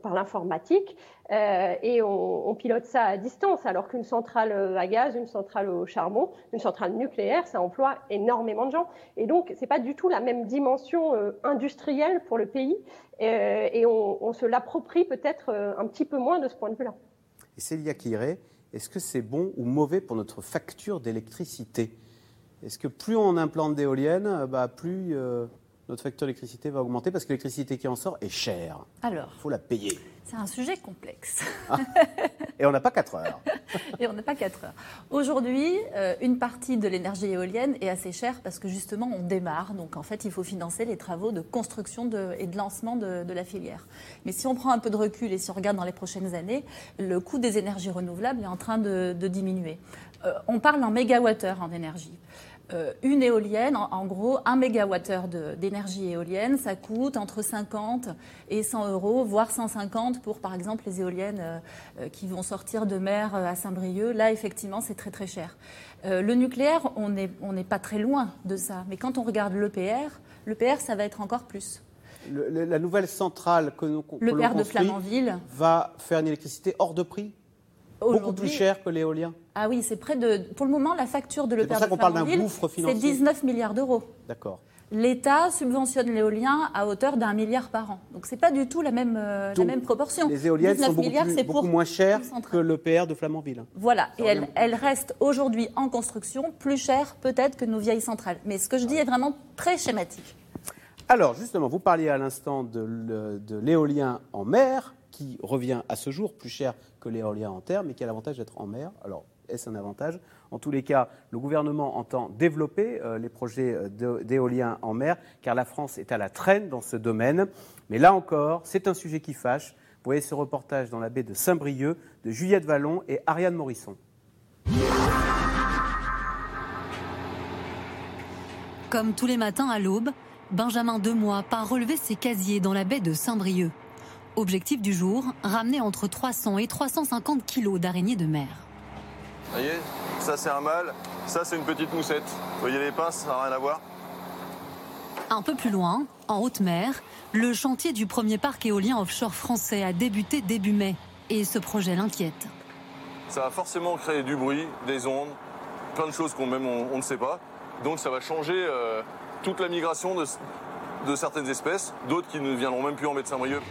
par l'informatique, et on, pilote ça à distance. Alors qu'une centrale à gaz, une centrale au charbon, une centrale nucléaire, ça emploie énormément de gens. Et donc, c'est pas du tout la même dimension industrielle pour le pays. Euh, et on, se l'approprie peut-être euh, un petit peu moins de ce point de vue-là. Et Célia Kiré, est-ce que c'est bon ou mauvais pour notre facture d'électricité? Est-ce que plus on implante d'éoliennes, bah, plus euh, notre facture d'électricité va augmenter parce que l'électricité qui en sort est chère Alors, il faut la payer. C'est un sujet complexe. Ah. Et on n'a pas 4 heures. Et on n'a pas 4 heures. Aujourd'hui, euh, une partie de l'énergie éolienne est assez chère parce que justement, on démarre. Donc en fait, il faut financer les travaux de construction et de lancement de, la filière. Mais si on prend un peu de recul et si on regarde dans les prochaines années, le coût des énergies renouvelables est en train de, diminuer. Euh, on parle en mégawattheure en énergie. Euh, une éolienne, en, gros, un mégawattheure d'énergie éolienne, ça coûte entre 50 et 100 euros, voire 150 pour, par exemple, les éoliennes euh, euh, qui vont sortir de mer à Saint-Brieuc. Là, effectivement, c'est très très cher. le nucléaire, on n'est on pas très loin de ça. Mais quand on regarde l'EPR, l'EPR, ça va être encore plus. la nouvelle centrale que nous l'EPR de Flamanville va faire une électricité hors de prix Beaucoup plus cher que l'éolien Ah oui, c'est près de. Pour le moment, la facture de l'EPR gouffre financier. C'est 19 milliards d'euros. D'accord. L'État subventionne l'éolien à hauteur d'un milliard par an. Donc ce n'est pas du tout la même, euh, la même proportion. Les éoliennes sont beaucoup, plus, beaucoup moins chères que l'EPR de Flamanville. Voilà, et elles, elle restent aujourd'hui en construction plus chères peut-être que nos vieilles centrales. Mais ce que je dis est vraiment très schématique. Alors justement, vous parliez à l'instant de l'éolien en mer qui revient à ce jour plus cher que l'éolien en terre, mais qui a l'avantage d'être en mer. Alors, est-ce un avantage? En tous les cas, le gouvernement entend développer euh, les projets euh, d'éolien en mer, car la France est à la traîne dans ce domaine. Mais là encore, c'est un sujet qui fâche. Vous voyez ce reportage dans la baie de Saint-Brieuc de Juliette Vallon et Ariane Morisson. Comme tous les matins à l'aube, Benjamin Demois part relever ses casiers dans la baie de Saint-Brieuc. Objectif du jour, ramener entre 300 et 350 kilos d'araignées de mer. Vous voyez, ça c'est un mâle, ça c'est une petite moussette. Vous voyez les pinces, ça n'a rien à voir. Un peu plus loin, en haute mer, le chantier du premier parc éolien offshore français a débuté début mai. Et ce projet l'inquiète. Ça va forcément créer du bruit, des ondes, plein de choses qu'on même on, ne sait pas. Donc ça va changer euh, toute la migration de, de certaines espèces, d'autres qui ne viendront même plus en Médecin-Brieuc.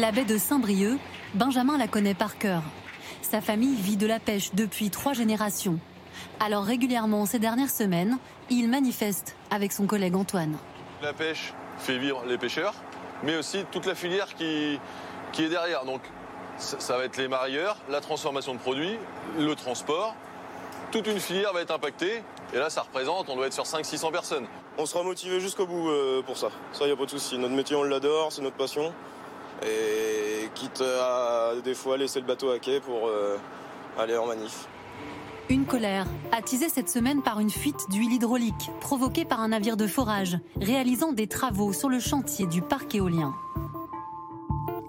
La baie de Saint-Brieuc, Benjamin la connaît par cœur. Sa famille vit de la pêche depuis trois générations. Alors régulièrement ces dernières semaines, il manifeste avec son collègue Antoine. La pêche fait vivre les pêcheurs, mais aussi toute la filière qui, qui est derrière. Donc ça va être les marieurs, la transformation de produits, le transport. Toute une filière va être impactée. Et là, ça représente, on doit être sur 500-600 personnes. On sera motivé jusqu'au bout euh, pour ça. Ça, il n'y a pas de souci. Notre métier, on l'adore, c'est notre passion. Et quitte à des fois laisser le bateau à quai pour euh, aller en manif. Une colère, attisée cette semaine par une fuite d'huile hydraulique provoquée par un navire de forage réalisant des travaux sur le chantier du parc éolien.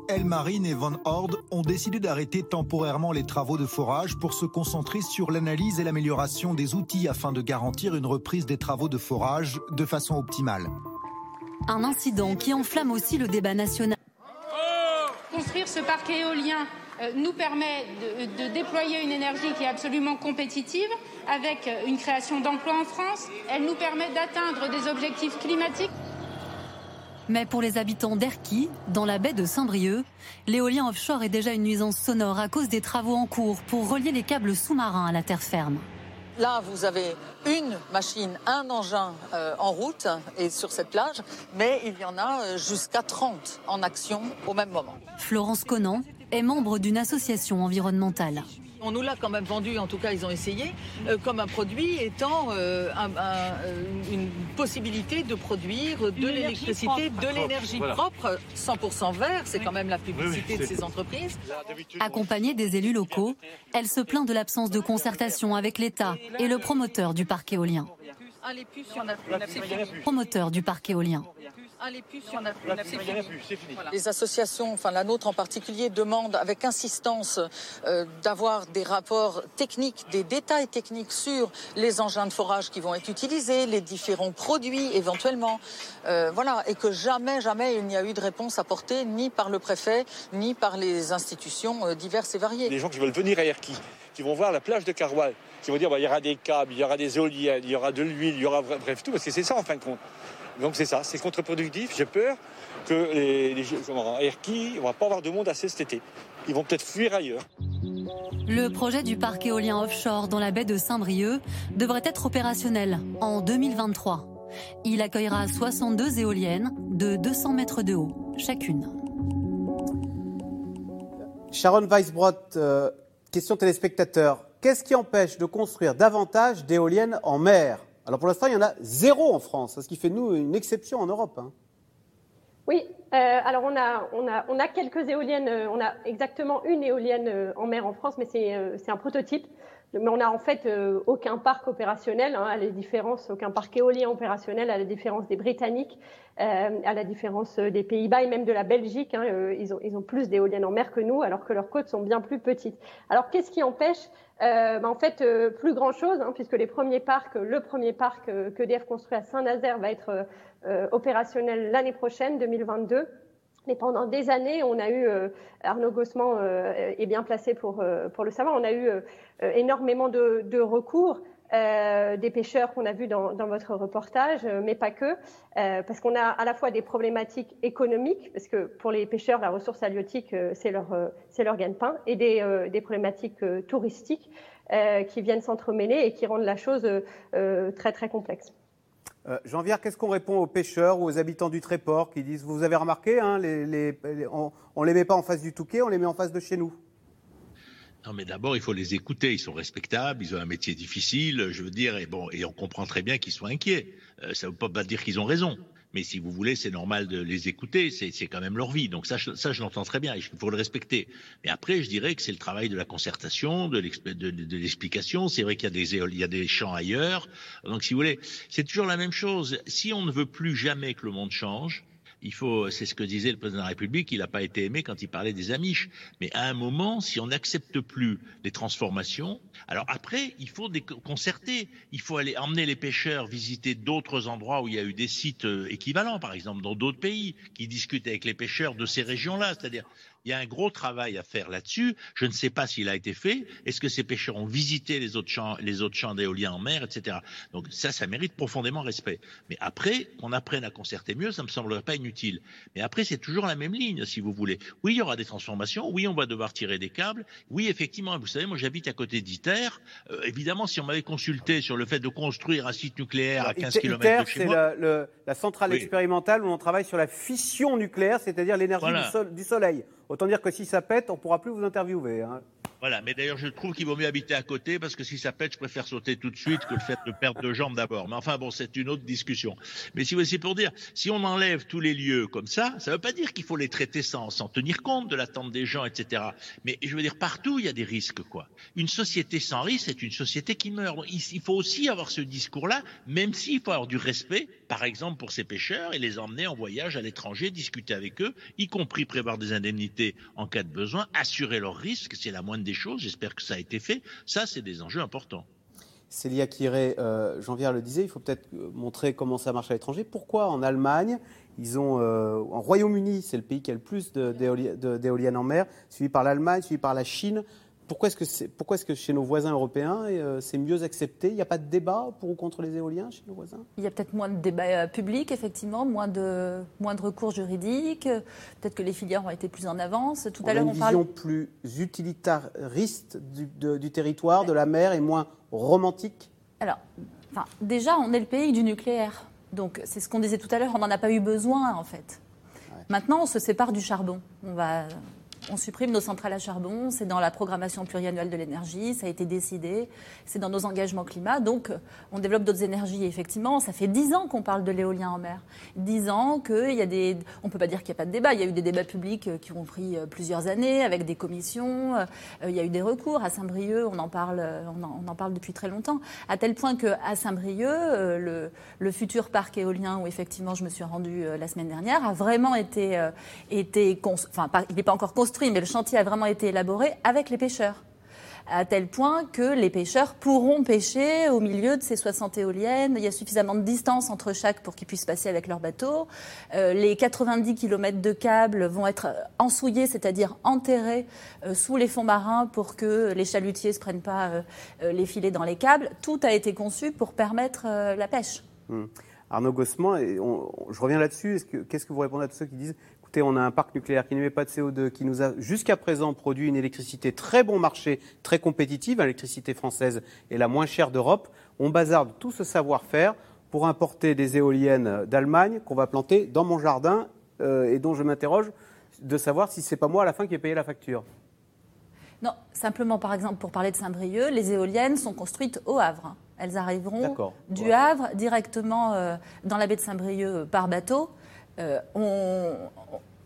Elmarine et Van Horde ont décidé d'arrêter temporairement les travaux de forage pour se concentrer sur l'analyse et l'amélioration des outils afin de garantir une reprise des travaux de forage de façon optimale. Un incident qui enflamme aussi le débat national. Construire ce parc éolien euh, nous permet de, déployer une énergie qui est absolument compétitive avec euh, une création d'emplois en France. Elle nous permet d'atteindre des objectifs climatiques. Mais pour les habitants d'Erquy, dans la baie de Saint-Brieuc, l'éolien offshore est déjà une nuisance sonore à cause des travaux en cours pour relier les câbles sous-marins à la terre ferme. Là, vous avez une machine, un engin euh, en route et sur cette plage, mais il y en a euh, jusqu'à 30 en action au même moment. Florence Conan est membre d'une association environnementale. On nous l'a quand même vendu, en tout cas ils ont essayé, euh, comme un produit étant une possibilité de produire de l'électricité, de l'énergie propre, 100% vert, c'est quand même la publicité de ces entreprises. Accompagnée des élus locaux, elle se plaint de l'absence de concertation avec l'État et le promoteur du parc éolien. Promoteur du parc éolien. Les associations, enfin la nôtre en particulier, demandent avec insistance euh, d'avoir des rapports techniques, des détails techniques sur les engins de forage qui vont être utilisés, les différents produits éventuellement. Euh, voilà, et que jamais, jamais il n'y a eu de réponse apportée ni par le préfet, ni par les institutions euh, diverses et variées. Les gens qui veulent venir à Erquy, qui vont voir la plage de Carwal, qui vont dire bah, il y aura des câbles, il y aura des éoliennes, il y aura de l'huile, il y aura bref tout, parce que c'est ça en fin de compte. Donc c'est ça, c'est contre-productif. J'ai peur que les, les comment, Erki, on va pas avoir de monde assez cet été. Ils vont peut-être fuir ailleurs. Le projet du parc éolien offshore dans la baie de Saint-Brieuc devrait être opérationnel en 2023. Il accueillera 62 éoliennes de 200 mètres de haut, chacune. Sharon Weisbrot, euh, question téléspectateur. Qu'est-ce qui empêche de construire davantage d'éoliennes en mer? Alors pour l'instant, il y en a zéro en France, ce qui fait nous une exception en Europe. Hein. Oui, euh, alors on a, on, a, on a quelques éoliennes, euh, on a exactement une éolienne euh, en mer en France, mais c'est un prototype. Mais on n'a en fait aucun parc opérationnel, hein, à la différence, aucun parc éolien opérationnel, à la différence des Britanniques, à la différence des Pays-Bas et même de la Belgique. Hein, ils, ont, plus d'éoliennes en mer que nous, alors que leurs côtes sont bien plus petites. Alors qu'est-ce qui empêche euh, bah, en fait, euh, plus grand-chose, hein, puisque les premiers parcs, le premier parc euh, qu'EDF construit à Saint-Nazaire va être opérationnel l'année prochaine, 2022. Mais pendant des années, on a eu, Arnaud Gossement est bien placé pour, pour le savoir, on a eu énormément de, recours euh, des pêcheurs qu'on a vus dans, votre reportage, euh, mais pas que, euh, parce qu'on a à la fois des problématiques économiques, parce que pour les pêcheurs, la ressource halieutique, c'est leur, c'est leur gagne-pain, et des, des problématiques touristiques qui viennent s'entremêler et qui rendent la chose très très complexe. Jean-Pierre, qu'est-ce qu'on répond aux pêcheurs ou aux habitants du Tréport qui disent, vous avez remarqué, hein, les, on ne les met pas en face du Touquet, on les met en face de chez nous? Non, mais d'abord, il faut les écouter. Ils sont respectables, ils ont un métier difficile, je veux dire, et bon, et on comprend très bien qu'ils soient inquiets. Euh, ça ne veut pas dire qu'ils ont raison. Mais si vous voulez, c'est normal de les écouter, c'est quand même leur vie. Donc ça, ça je l'entends très bien, il faut le respecter. Mais après, je dirais que c'est le travail de la concertation, de l'explication. C'est vrai qu'il y, a des, il y a des champs ailleurs. Donc si vous voulez, c'est toujours la même chose. Si on ne veut plus jamais que le monde change, il faut, c'est ce que disait le président de la République, il n'a pas été aimé quand il parlait des Amish. Mais à un moment, si on n'accepte plus les transformations, alors après, il faut concerter. Il faut aller emmener les pêcheurs visiter d'autres endroits où il y a eu des sites euh, équivalents, par exemple dans d'autres pays, qui discutent avec les pêcheurs de ces régions-là. C'est-à-dire, il y a un gros travail à faire là-dessus. Je ne sais pas s'il a été fait. Est-ce que ces pêcheurs ont visité les autres champs, les autres champs d'éolien en mer, etc. Donc ça, ça mérite profondément respect. Mais après, qu'on apprenne à concerter mieux, ça me semblerait pas inutile. Mais après, c'est toujours la même ligne, si vous voulez. Oui, il y aura des transformations. Oui, on va devoir tirer des câbles. Oui, effectivement, vous savez, moi j'habite à côté d'ITER. Euh, évidemment, si on m'avait consulté sur le fait de construire un site nucléaire à 15 km de chez moi... c'est la, centrale expérimentale où on travaille sur la fission nucléaire, c'est-à-dire l'énergie du, soleil. Autant dire que si ça pète, on ne pourra plus vous interviewer. Hein. Voilà, mais d'ailleurs, je trouve qu'il vaut mieux habiter à côté parce que si ça pète, je préfère sauter tout de suite que le fait de perdre deux jambes d'abord. Mais enfin, bon, c'est une autre discussion. Mais si c'est pour dire, si on enlève tous les lieux comme ça, ça ne veut pas dire qu'il faut les traiter sans, sans tenir compte de l'attente des gens, etc. Mais je veux dire, partout, il y a des risques, quoi. Une société sans risque, c'est une société qui meurt. Il, faut aussi avoir ce discours-là, même s'il faut avoir du respect, par exemple, pour ces pêcheurs et les emmener en voyage à l'étranger, discuter avec eux, y compris prévoir des indemnités en cas de besoin, assurer leurs risques, c'est la moindre des choses. J'espère que ça a été fait. Ça, c'est des enjeux importants. Célia Kiré, euh, Jean-Pierre le disait, il faut peut-être euh, montrer comment ça marche à l'étranger. Pourquoi en Allemagne, ils ont, euh, en Royaume-Uni, c'est le pays qui a le plus d'éoliennes en mer, suivi par l'Allemagne, suivi par la Chine pourquoi est-ce que, chez nos voisins européens, euh, c'est mieux accepté? Il n'y a pas de débat pour ou contre les éoliens chez nos voisins? Il y a peut-être moins de débats euh, publics, effectivement, moins de, moins de recours juridiques. Peut-être que les filières ont été plus en avance. Tout on à l'heure, a une vision plus utilitariste du, du territoire, de la mer, et moins romantique? Alors, enfin, déjà, on est le pays du nucléaire. Donc, c'est ce qu'on disait tout à l'heure, on n'en a pas eu besoin, en fait. Maintenant, on se sépare du charbon. On va on supprime nos centrales à charbon, c'est dans la programmation pluriannuelle de l'énergie, ça a été décidé, c'est dans nos engagements climat. Donc, on développe d'autres énergies. effectivement, ça fait dix ans qu'on parle de l'éolien en mer. Dix ans qu'il y a des. On ne peut pas dire qu'il n'y a pas de débat. Il y a eu des débats publics euh, qui ont pris euh, plusieurs années avec des commissions. Euh, il y a eu des recours. À Saint-Brieuc, on en parle, on parle depuis très longtemps. À tel point qu'à Saint-Brieuc, le, futur parc éolien où effectivement je me suis rendue la semaine dernière a vraiment été. il n'est pas encore construit mais le chantier a vraiment été élaboré avec les pêcheurs à tel point que les pêcheurs pourront pêcher au milieu de ces 60 éoliennes. Il y a suffisamment de distance entre chaque pour qu'ils puissent passer avec leur bateau. Euh, les 90 km de câbles vont être ensouillés, c'est-à-dire enterrés euh, sous les fonds marins pour que les chalutiers ne se prennent pas euh, les filets dans les câbles. Tout a été conçu pour permettre la pêche. Hum. Arnaud Gossement, je reviens là-dessus. Qu'est-ce que vous répondez à tous ceux qui disent on a un parc nucléaire qui n'émet pas de CO2, qui nous a jusqu'à présent produit une électricité très bon marché, très compétitive. L'électricité française est la moins chère d'Europe. On bazarde tout ce savoir-faire pour importer des éoliennes d'Allemagne qu'on va planter dans mon jardin euh, et dont je m'interroge de savoir si c'est pas moi à la fin qui ai payé la facture. Non, simplement par exemple pour parler de Saint-Brieuc, les éoliennes sont construites au Havre. Elles arriveront du Havre directement euh, dans la baie de Saint-Brieuc par bateau. Euh,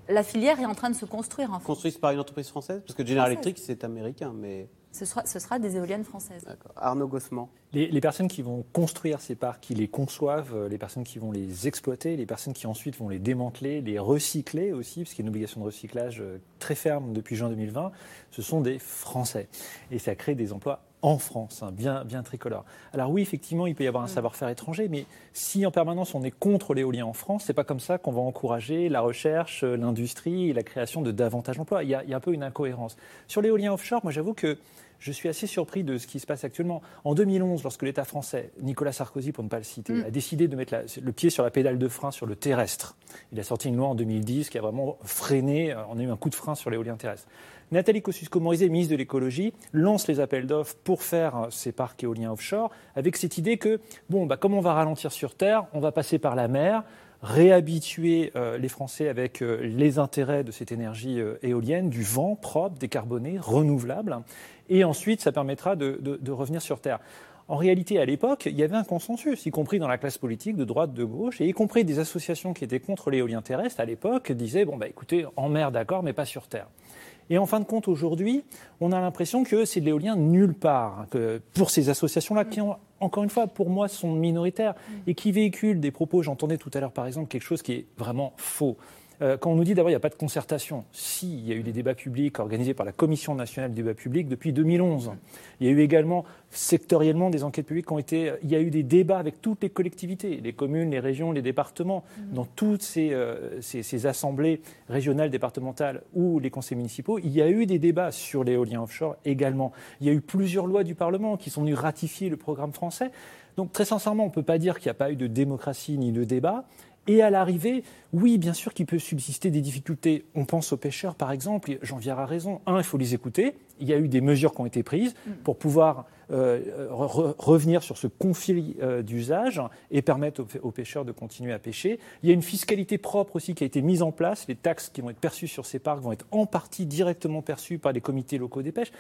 la filière est en train de se construire en France. par une entreprise française Parce que General Electric, c'est américain, mais... Ce sera, ce sera, des éoliennes françaises. Arnaud Gossement. Les, personnes qui vont construire ces parcs, qui les conçoivent, euh, les personnes qui vont les exploiter, les personnes qui ensuite vont les démanteler, les recycler aussi, parce qu'il y a une obligation de recyclage euh, très ferme depuis juin 2020, ce sont des Français. Et ça crée des emplois en France, hein, bien, bien tricolore. Alors oui, effectivement, il peut y avoir un savoir-faire étranger, mais si en permanence on est contre l'éolien en France, c'est pas comme ça qu'on va encourager la recherche, euh, l'industrie et la création de davantage d'emplois. Il, y a un peu une incohérence. Sur l'éolien offshore, moi j'avoue que je suis assez surpris de ce qui se passe actuellement. En 2011, lorsque l'État français, Nicolas Sarkozy pour ne pas le citer, mm. a décidé de mettre le pied sur la pédale de frein sur le terrestre, il a sorti une loi en 2010 qui a vraiment freiné, euh, on a eu un coup de frein sur l'éolien terrestre. Nathalie Kosciusko-Morizet, ministre de l'écologie, lance les appels d'offres pour faire euh, ces parcs éoliens offshore avec cette idée que, bon, bah, comme on va ralentir sur Terre, on va passer par la mer, réhabituer euh, les Français avec euh, les intérêts de cette énergie éolienne, du vent propre, décarboné, renouvelable, et ensuite ça permettra de, revenir sur Terre. En réalité, à l'époque, il y avait un consensus, y compris dans la classe politique de droite, de gauche, et y compris des associations qui étaient contre l'éolien terrestre à l'époque disaient bon bah écoutez, en mer d'accord, mais pas sur terre. Et en fin de compte, aujourd'hui, on a l'impression que c'est de l'éolien nulle part. Que pour ces associations-là, qui, encore une fois, pour moi, sont minoritaires et qui véhiculent des propos, j'entendais tout à l'heure par exemple quelque chose qui est vraiment faux. Euh, quand on nous dit d'abord il n'y a pas de concertation, si, il y a eu des débats publics organisés par la Commission nationale du débat public depuis 2011. Il y a eu également sectoriellement des enquêtes publiques qui ont été. Il y a eu des débats avec toutes les collectivités, les communes, les régions, les départements, mmh. dans toutes ces, euh, ces, ces, assemblées régionales, départementales ou les conseils municipaux. Il y a eu des débats sur l'éolien offshore également. Il y a eu plusieurs lois du Parlement qui sont venues ratifier le programme français. Donc très sincèrement, on ne peut pas dire qu'il n'y a pas eu de démocratie ni de débat. Et à l'arrivée, oui, bien sûr qu'il peut subsister des difficultés. On pense aux pêcheurs, par exemple. Jean Viard a raison. Un, il faut les écouter. Il y a eu des mesures qui ont été prises mm. pour pouvoir euh, revenir sur ce conflit euh, d'usage et permettre aux, pêcheurs de continuer à pêcher. Il y a une fiscalité propre aussi qui a été mise en place. Les taxes qui vont être perçues sur ces parcs vont être en partie directement perçues par les comités locaux des pêches.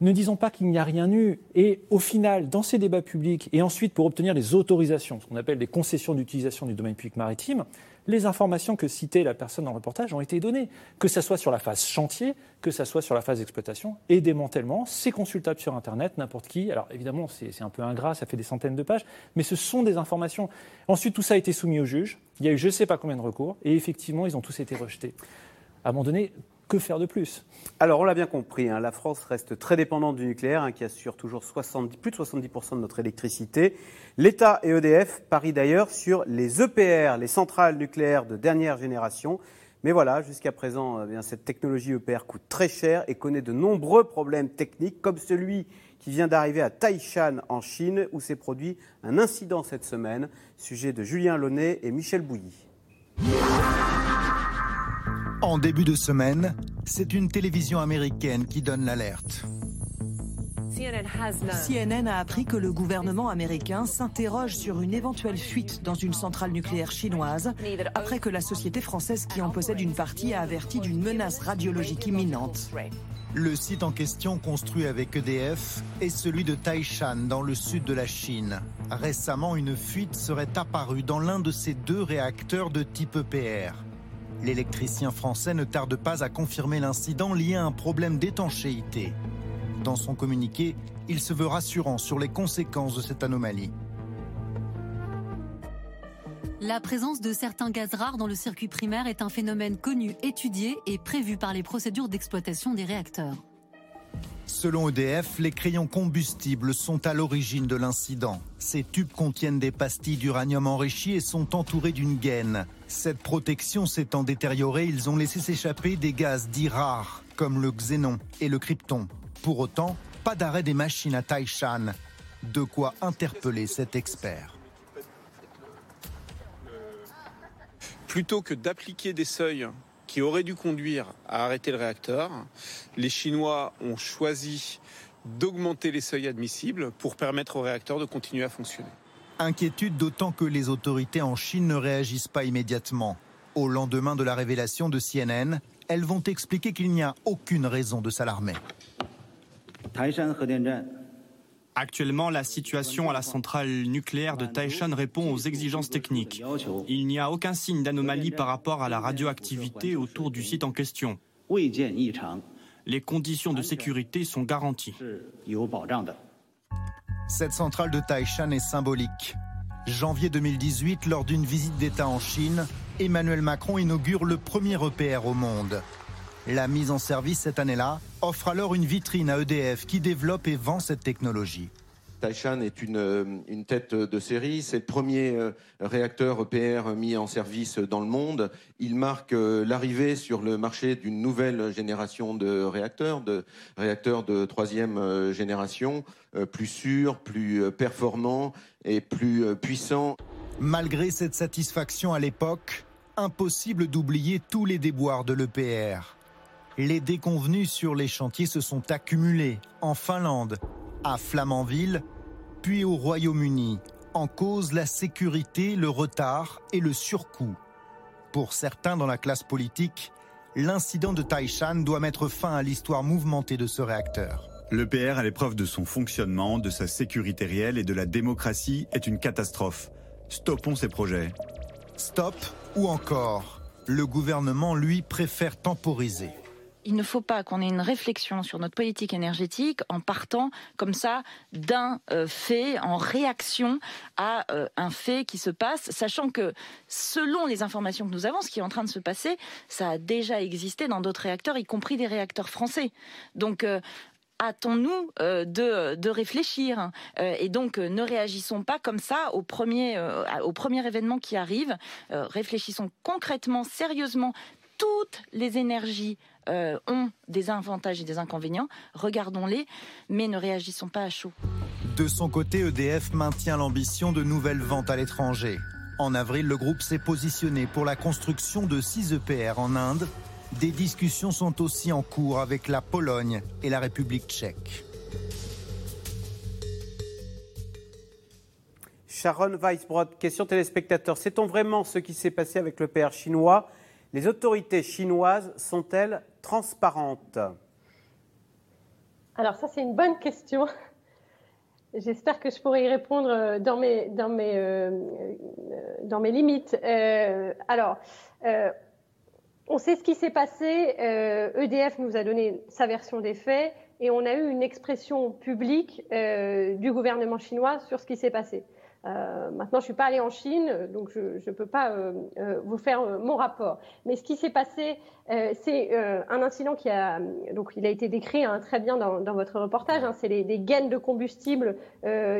Ne disons pas qu'il n'y a rien eu. Et au final, dans ces débats publics, et ensuite pour obtenir les autorisations, ce qu'on appelle les concessions d'utilisation du domaine public maritime, les informations que citait la personne dans le reportage ont été données, que ce soit sur la phase chantier, que ce soit sur la phase exploitation et démantèlement. C'est consultable sur Internet, n'importe qui. Alors évidemment, c'est un peu ingrat, ça fait des centaines de pages, mais ce sont des informations. Ensuite, tout ça a été soumis au juge. Il y a eu je ne sais pas combien de recours, et effectivement, ils ont tous été rejetés. À un moment que faire de plus? Alors, on l'a bien compris, hein, la France reste très dépendante du nucléaire, hein, qui assure toujours 70, plus de 70% de notre électricité. L'État et EDF parient d'ailleurs sur les EPR, les centrales nucléaires de dernière génération. Mais voilà, jusqu'à présent, eh cette technologie EPR coûte très cher et connaît de nombreux problèmes techniques, comme celui qui vient d'arriver à Taishan en Chine, où s'est produit un incident cette semaine. Sujet de Julien Launay et Michel Bouilly. En début de semaine, c'est une télévision américaine qui donne l'alerte. CNN a appris que le gouvernement américain s'interroge sur une éventuelle fuite dans une centrale nucléaire chinoise après que la société française qui en possède une partie a averti d'une menace radiologique imminente. Le site en question, construit avec EDF, est celui de Taishan, dans le sud de la Chine. Récemment, une fuite serait apparue dans l'un de ces deux réacteurs de type EPR. L'électricien français ne tarde pas à confirmer l'incident lié à un problème d'étanchéité. Dans son communiqué, il se veut rassurant sur les conséquences de cette anomalie. La présence de certains gaz rares dans le circuit primaire est un phénomène connu, étudié et prévu par les procédures d'exploitation des réacteurs. Selon EDF, les crayons combustibles sont à l'origine de l'incident. Ces tubes contiennent des pastilles d'uranium enrichi et sont entourés d'une gaine. Cette protection s'étant détériorée, ils ont laissé s'échapper des gaz dits rares, comme le xénon et le krypton. Pour autant, pas d'arrêt des machines à Taishan. De quoi interpeller cet expert. Plutôt que d'appliquer des seuils qui auraient dû conduire à arrêter le réacteur, les Chinois ont choisi d'augmenter les seuils admissibles pour permettre au réacteur de continuer à fonctionner. Inquiétude d'autant que les autorités en Chine ne réagissent pas immédiatement. Au lendemain de la révélation de CNN, elles vont expliquer qu'il n'y a aucune raison de s'alarmer. Actuellement, la situation à la centrale nucléaire de Taishan répond aux exigences techniques. Il n'y a aucun signe d'anomalie par rapport à la radioactivité autour du site en question. Les conditions de sécurité sont garanties. Cette centrale de Taishan est symbolique. Janvier 2018, lors d'une visite d'État en Chine, Emmanuel Macron inaugure le premier EPR au monde. La mise en service cette année-là offre alors une vitrine à EDF qui développe et vend cette technologie. Taishan est une, euh, une, tête de série. C'est le premier euh, réacteur EPR mis en service dans le monde. Il marque euh, l'arrivée sur le marché d'une nouvelle génération de réacteurs, de réacteurs de troisième génération, plus sûrs, plus performants et plus puissants. Malgré cette satisfaction à l'époque, impossible d'oublier tous les déboires de l'EPR. Les déconvenus sur les chantiers se sont accumulés en Finlande, à Flamanville, puis au Royaume-Uni. En cause la sécurité, le retard et le surcoût. Pour certains dans la classe politique, l'incident de Taishan doit mettre fin à l'histoire mouvementée de ce réacteur. L'EPR, à l'épreuve de son fonctionnement, de sa sécurité réelle et de la démocratie, est une catastrophe. Stoppons ces projets. Stop ou encore Le gouvernement, lui, préfère temporiser. Il ne faut pas qu'on ait une réflexion sur notre politique énergétique en partant comme ça d'un euh, fait, en réaction à euh, un fait qui se passe, sachant que selon les informations que nous avons, ce qui est en train de se passer, ça a déjà existé dans d'autres réacteurs, y compris des réacteurs français. Donc euh, hâtons-nous de, de, réfléchir et donc ne réagissons pas comme ça au premier, au premier événement qui arrive. réfléchissons concrètement, sérieusement. Toutes les énergies euh, ont des avantages et des inconvénients. Regardons-les, mais ne réagissons pas à chaud. De son côté, EDF maintient l'ambition de nouvelles ventes à l'étranger. En avril, le groupe s'est positionné pour la construction de 6 EPR en Inde. Des discussions sont aussi en cours avec la Pologne et la République tchèque. Sharon Weisbrod, question téléspectateur. Sait-on vraiment ce qui s'est passé avec l'EPR chinois? Les autorités chinoises sont-elles transparente Alors ça, c'est une bonne question. J'espère que je pourrai y répondre euh, dans mes, dans mes, euh, dans mes limites. Euh, alors, on sait ce qui s'est passé. EDF e nous a donné sa version des faits et on a eu une expression publique du gouvernement chinois sur ce qui s'est passé. Euh, maintenant, je ne suis pas allée en Chine, donc je ne peux pas euh, euh, vous faire mon rapport. Mais ce qui s'est passé, c'est un incident qui a, donc il a été décrit hein, très bien dans, votre reportage. Hein, c'est des gaines de combustible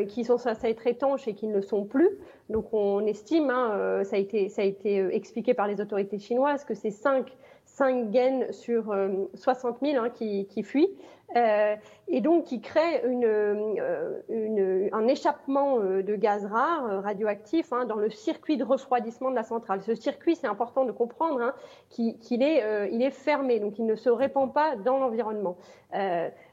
qui sont censées être étanches et qui ne le sont plus. Donc on estime, hein, ça a été, ça a été expliqué par les autorités chinoises, que c'est 5 5 gaines sur 60 000 qui, qui fuient. Euh, et donc qui crée une, euh, une, un échappement euh, de gaz rare radioactif hein, dans le circuit de refroidissement de la centrale. Ce circuit, c'est important de comprendre hein, qu'il est, il est fermé, donc il ne se répand pas dans l'environnement.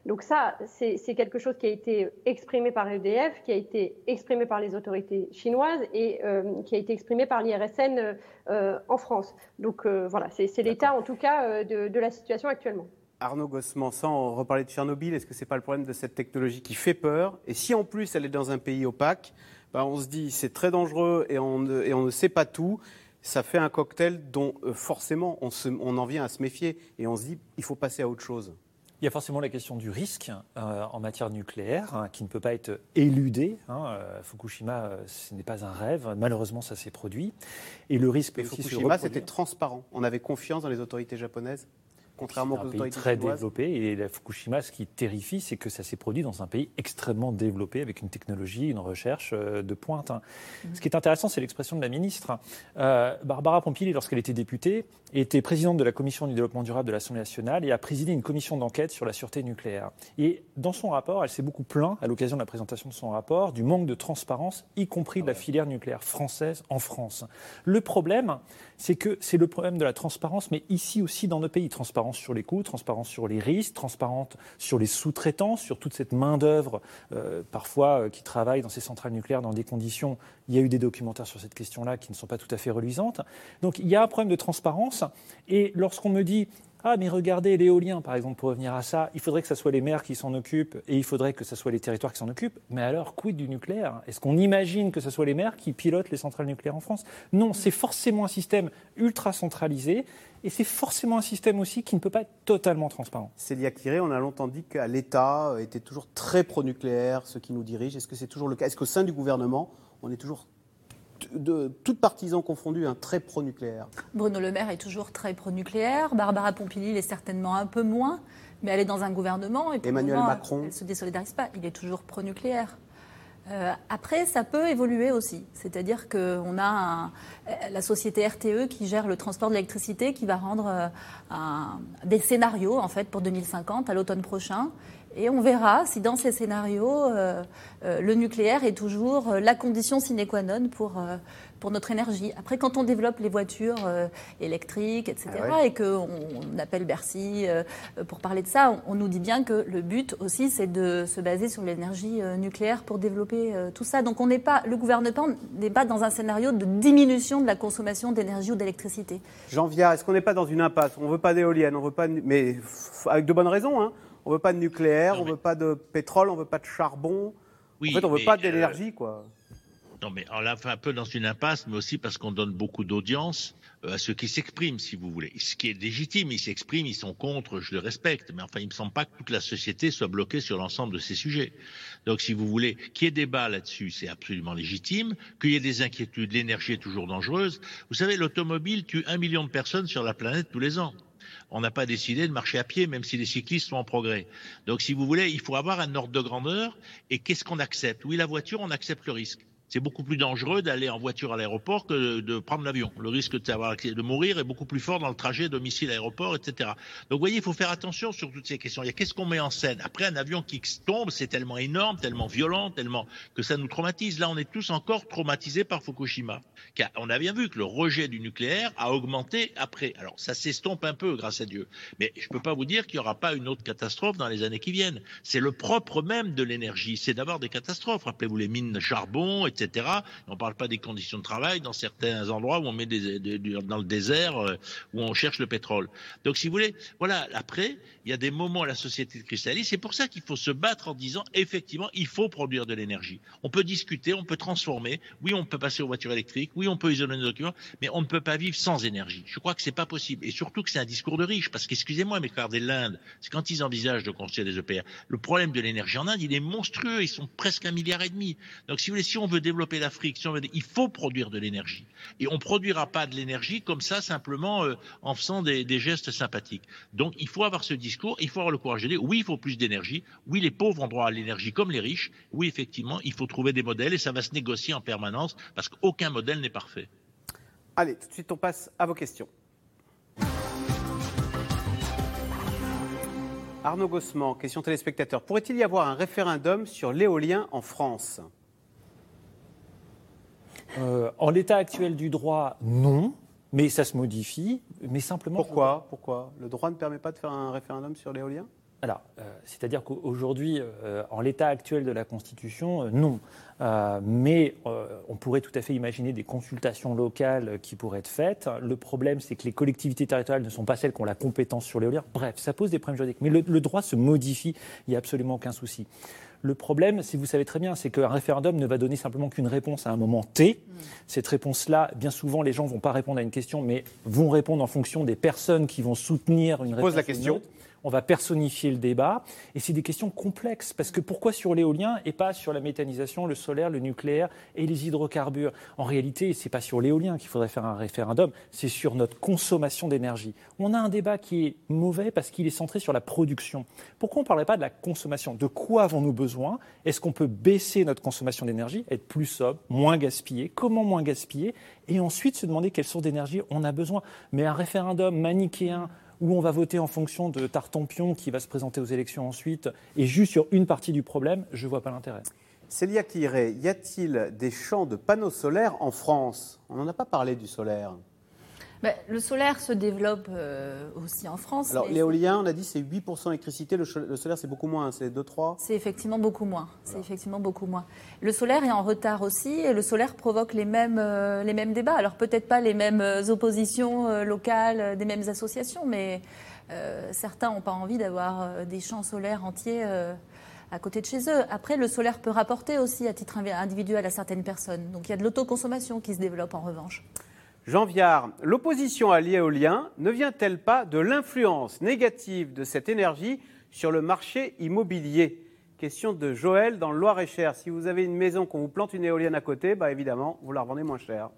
donc ça, c'est quelque chose qui a été exprimé par EDF, qui a été exprimé par les autorités chinoises et qui a été exprimé par l'IRSN en France. Donc voilà, c'est l'état en tout cas de, de la situation actuellement. Arnaud Gossman, sans reparler de Tchernobyl, est-ce que ce n'est pas le problème de cette technologie qui fait peur? Et si en plus elle est dans un pays opaque, bah, on se dit c'est très dangereux et on, ne, sait pas tout. Ça fait un cocktail dont euh, forcément on, en vient à se méfier et on se dit il faut passer à autre chose. Il y a forcément la question du risque euh, en matière nucléaire hein, qui ne peut pas être éludé. Hein, euh, Fukushima, ce n'est pas un rêve. Malheureusement, ça s'est produit. Et le risque aussi Fukushima, c'était transparent. On avait confiance dans les autorités japonaises contrairement aux pays très développé. Et la Fukushima, ce qui terrifie, c'est que ça s'est produit dans un pays extrêmement développé, avec une technologie, une recherche euh, de pointe. Hein. Mm-hmm. Ce qui est intéressant, c'est l'expression de la ministre. Euh, Barbara Pompili, lorsqu'elle était députée, était présidente de la commission du développement durable de l'Assemblée nationale et a présidé une commission d'enquête sur la sûreté nucléaire. Et dans son rapport, elle s'est beaucoup plaint, à l'occasion de la présentation de son rapport, du manque de transparence, y compris de la filière nucléaire française en France. Le problème, c'est que c'est le problème de la transparence, mais ici aussi dans nos pays, transparence sur les coûts, transparence sur les risques, transparence sur les sous-traitants, sur toute cette main-d'œuvre, euh, parfois euh, qui travaille dans ces centrales nucléaires dans des conditions. Il y a eu des documentaires sur cette question-là qui ne sont pas tout à fait reluisantes. Donc il y a un problème de transparence. Et lorsqu'on me dit ah, mais regardez, l'éolien, par exemple, pour revenir à ça, il faudrait que ce soit les maires qui s'en occupent et il faudrait que ce soit les territoires qui s'en occupent. Mais alors, quid du nucléaire? Est-ce qu'on imagine que ce soit les maires qui pilotent les centrales nucléaires en France? Non, c'est forcément un système ultra centralisé et c'est forcément un système aussi qui ne peut pas être totalement transparent. Célia Kiré, on a longtemps dit qu'à l'État était toujours très pro-nucléaire, ceux qui nous dirigent. Est-ce que c'est toujours le cas? Est-ce qu'au sein du gouvernement, on est toujours de toutes partisans confondus, un très pro-nucléaire. Bruno Le Maire est toujours très pro-nucléaire. Barbara Pompili l'est certainement un peu moins, mais elle est dans un gouvernement. Et Emmanuel Macron. Elle ne se désolidarise pas. Il est toujours pro-nucléaire. Euh, après, ça peut évoluer aussi. C'est-à-dire qu'on a la société RTE qui gère le transport de l'électricité qui va rendre euh, des scénarios en fait pour 2050 à l'automne prochain et on verra si dans ces scénarios, euh, euh, le nucléaire est toujours euh, la condition sine qua non pour, pour notre énergie. Après, quand on développe les voitures électriques, etc., ah et qu'on appelle Bercy pour parler de ça, on, nous dit bien que le but aussi, c'est de se baser sur l'énergie nucléaire pour développer tout ça. Donc on n'est pas, le gouvernement n'est pas dans un scénario de diminution de la consommation d'énergie ou d'électricité. Jean Viard, est-ce qu'on n'est pas dans une impasse? On ne veut pas d'éoliennes, on veut pas, mais avec de bonnes raisons. Hein on veut pas de nucléaire, on ne veut pas de pétrole, on veut pas de charbon. en fait, on veut pas d'énergie, quoi. Non, mais on l'a fait un peu dans une impasse, mais aussi parce qu'on donne beaucoup d'audience euh, à ceux qui s'expriment, si vous voulez. Ce qui est légitime, ils s'expriment, ils sont contre, je le respecte, mais enfin, il me semble pas que toute la société soit bloquée sur l'ensemble de ces sujets. Donc, si vous voulez, qu'il y ait débat là-dessus, c'est absolument légitime. Qu'il y ait des inquiétudes, l'énergie est toujours dangereuse. Vous savez, l'automobile tue un million de personnes sur la planète tous les ans on n'a pas décidé de marcher à pied, même si les cyclistes sont en progrès. Donc, si vous voulez, il faut avoir un ordre de grandeur. Et qu'est-ce qu'on accepte? Oui, la voiture, on accepte le risque c'est beaucoup plus dangereux d'aller en voiture à l'aéroport que de prendre l'avion. Le risque de, mourir est beaucoup plus fort dans le trajet domicile-aéroport, etc. Donc vous voyez, il faut faire attention sur toutes ces questions. Il y a qu'est-ce qu'on met en scène? Après, un avion qui tombe, c'est tellement énorme, tellement violent, tellement que ça nous traumatise. Là, on est tous encore traumatisés par Fukushima. On a bien vu que le rejet du nucléaire a augmenté après. Alors ça s'estompe un peu, grâce à Dieu. Mais je ne peux pas vous dire qu'il n'y aura pas une autre catastrophe dans les années qui viennent. C'est le propre même de l'énergie. C'est d'avoir des catastrophes. Rappelez-vous les mines de charbon. On ne parle pas des conditions de travail dans certains endroits où on met des, dans le désert, euh, où on cherche le pétrole. Donc, si vous voulez, voilà, après, il y a des moments à la société de cristallis. C'est pour ça qu'il faut se battre en disant, effectivement, il faut produire de l'énergie. On peut discuter, on peut transformer. Oui, on peut passer aux voitures électriques. Oui, on peut isoler nos documents. Mais on ne peut pas vivre sans énergie. Je crois que c'est pas possible. Et surtout que c'est un discours de riche. Parce qu'excusez-moi, mais regardez l'Inde. C'est quand ils envisagent de construire des EPR. Le problème de l'énergie en Inde, il est monstrueux. Ils sont presque un milliard et demi. Donc, si vous voulez, si on veut développer l'Afrique, il faut produire de l'énergie. Et on ne produira pas de l'énergie comme ça, simplement euh, en faisant des, gestes sympathiques. Donc il faut avoir ce discours, il faut avoir le courage de dire oui, il faut plus d'énergie, oui, les pauvres ont droit à l'énergie comme les riches, oui, effectivement, il faut trouver des modèles et ça va se négocier en permanence parce qu'aucun modèle n'est parfait. Allez, tout de suite, on passe à vos questions. Arnaud Gossement, question téléspectateur. Pourrait-il y avoir un référendum sur l'éolien en France? Euh, en l'état actuel du droit, non, mais ça se modifie. Mais simplement. Pourquoi Pourquoi Le droit ne permet pas de faire un référendum sur l'éolien alors, euh, c'est-à-dire qu'aujourd'hui, euh, en l'état actuel de la Constitution, non. mais on pourrait tout à fait imaginer des consultations locales qui pourraient être faites. Le problème, c'est que les collectivités territoriales ne sont pas celles qui ont la compétence sur l'éolien. Bref, ça pose des problèmes juridiques. Mais le, le droit se modifie, il n'y a absolument aucun souci. Le problème, si vous savez très bien, c'est qu'un référendum ne va donner simplement qu'une réponse à un moment T. Mm. Cette réponse-là, bien souvent, les gens ne vont pas répondre à une question, mais vont répondre en fonction des personnes qui vont soutenir une réponse. Pose la question on va personnifier le débat. Et c'est des questions complexes, parce que pourquoi sur l'éolien et pas sur la méthanisation, le solaire, le nucléaire et les hydrocarbures? En réalité, ce n'est pas sur l'éolien qu'il faudrait faire un référendum, c'est sur notre consommation d'énergie. On a un débat qui est mauvais parce qu'il est centré sur la production. Pourquoi on ne parlerait pas de la consommation? De quoi avons-nous besoin? Est-ce qu'on peut baisser notre consommation d'énergie, être plus sobre, moins gaspiller Comment moins gaspiller? Et ensuite se demander quelle source d'énergie on a besoin. Mais un référendum manichéen où on va voter en fonction de Tartampion qui va se présenter aux élections ensuite, et juste sur une partie du problème, je ne vois pas l'intérêt. Célia Kiré, y a-t-il des champs de panneaux solaires en France? On n'en a pas parlé du solaire. Bah, le solaire se développe euh, aussi en France. Alors l'éolien, on a dit c'est 8% d'électricité, le, solaire c'est beaucoup moins, c'est 2-3 C'est effectivement beaucoup moins. C'est effectivement beaucoup moins. Le solaire est en retard aussi et le solaire provoque les mêmes, euh, les mêmes débats. Alors peut-être pas les mêmes euh, oppositions locales des mêmes associations, mais certains n'ont pas envie d'avoir des champs solaires entiers à côté de chez eux. Après, le solaire peut rapporter aussi à titre individuel à certaines personnes. Donc il y a de l'autoconsommation qui se développe en revanche. Jean Viard, l'opposition à l'éolien ne vient-elle pas de l'influence négative de cette énergie sur le marché immobilier? Question de Joël dans le Loir-et-Cher. Si vous avez une maison qu'on vous plante une éolienne à côté, bah évidemment, vous la revendez moins cher.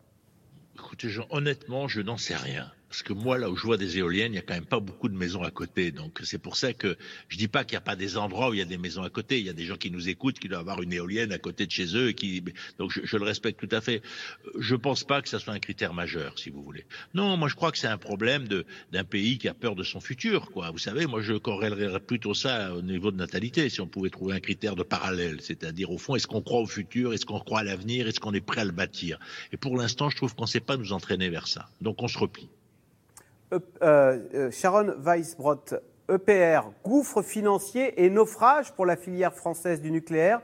Écoutez, honnêtement, je n'en sais rien. Parce que moi, là où je vois des éoliennes, il n'y a quand même pas beaucoup de maisons à côté. Donc c'est pour ça que je dis pas qu'il n'y a pas des endroits où il y a des maisons à côté. Il y a des gens qui nous écoutent, qui doivent avoir une éolienne à côté de chez eux. Et qui... Donc je, le respecte tout à fait. Je pense pas que ça soit un critère majeur, si vous voulez. Non, moi je crois que c'est un problème d'un pays qui a peur de son futur. Quoi. Vous savez, moi je corrélerais plutôt ça au niveau de natalité, si on pouvait trouver un critère de parallèle. C'est-à-dire au fond, est-ce qu'on croit au futur, est-ce qu'on croit à l'avenir, est-ce qu'on est prêt à le bâtir? Et pour l'instant, je trouve qu'on ne sait pas nous entraîner vers ça. Donc on se replie. Euh, euh, Sharon Weisbrot, EPR, gouffre financier et naufrage pour la filière française du nucléaire.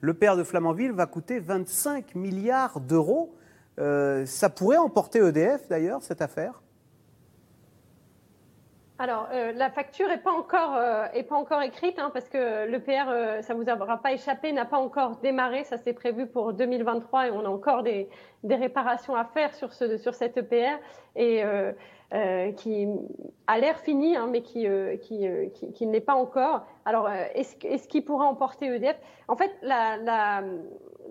Le père de Flamanville va coûter 25 milliards d'euros. Euh, ça pourrait emporter EDF d'ailleurs, cette affaire? Alors, la facture n'est pas encore écrite hein, parce que l'EPR, ça vous aura pas échappé, n'a pas encore démarré. Ça c'est prévu pour 2023 et on a encore des, réparations à faire sur ce sur cette EPR et euh, euh, qui a l'air fini, hein, mais qui qui, qui, qui n'est pas encore. Alors, est-ce est-ce qu'il pourra emporter EDF En fait, la,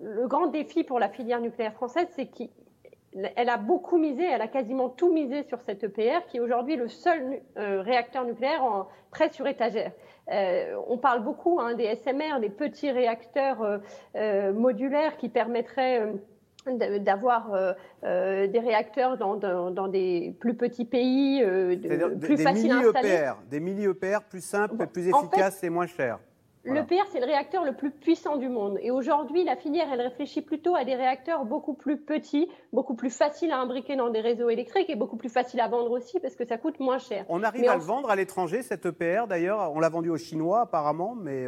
le grand défi pour la filière nucléaire française, c'est qu'il elle a beaucoup misé, elle a quasiment tout misé sur cette EPR, qui est aujourd'hui le seul euh, réacteur nucléaire en, prêt sur étagère. Euh, on parle beaucoup hein, des SMR, des petits réacteurs euh, euh modulaires qui permettraient euh, d'avoir des réacteurs dans, dans, dans, des plus petits pays, de, plus des, faciles à installer. EPR, des mini EPR plus simples, plus efficaces et moins chers. Voilà. L'EPR, c'est le réacteur le plus puissant du monde. Et aujourd'hui, la filière, elle réfléchit plutôt à des réacteurs beaucoup plus petits, beaucoup plus faciles à imbriquer dans des réseaux électriques et beaucoup plus faciles à vendre aussi parce que ça coûte moins cher. On arrive mais à le vendre à l'étranger, cette EPR d'ailleurs. On l'a vendu aux Chinois apparemment, mais.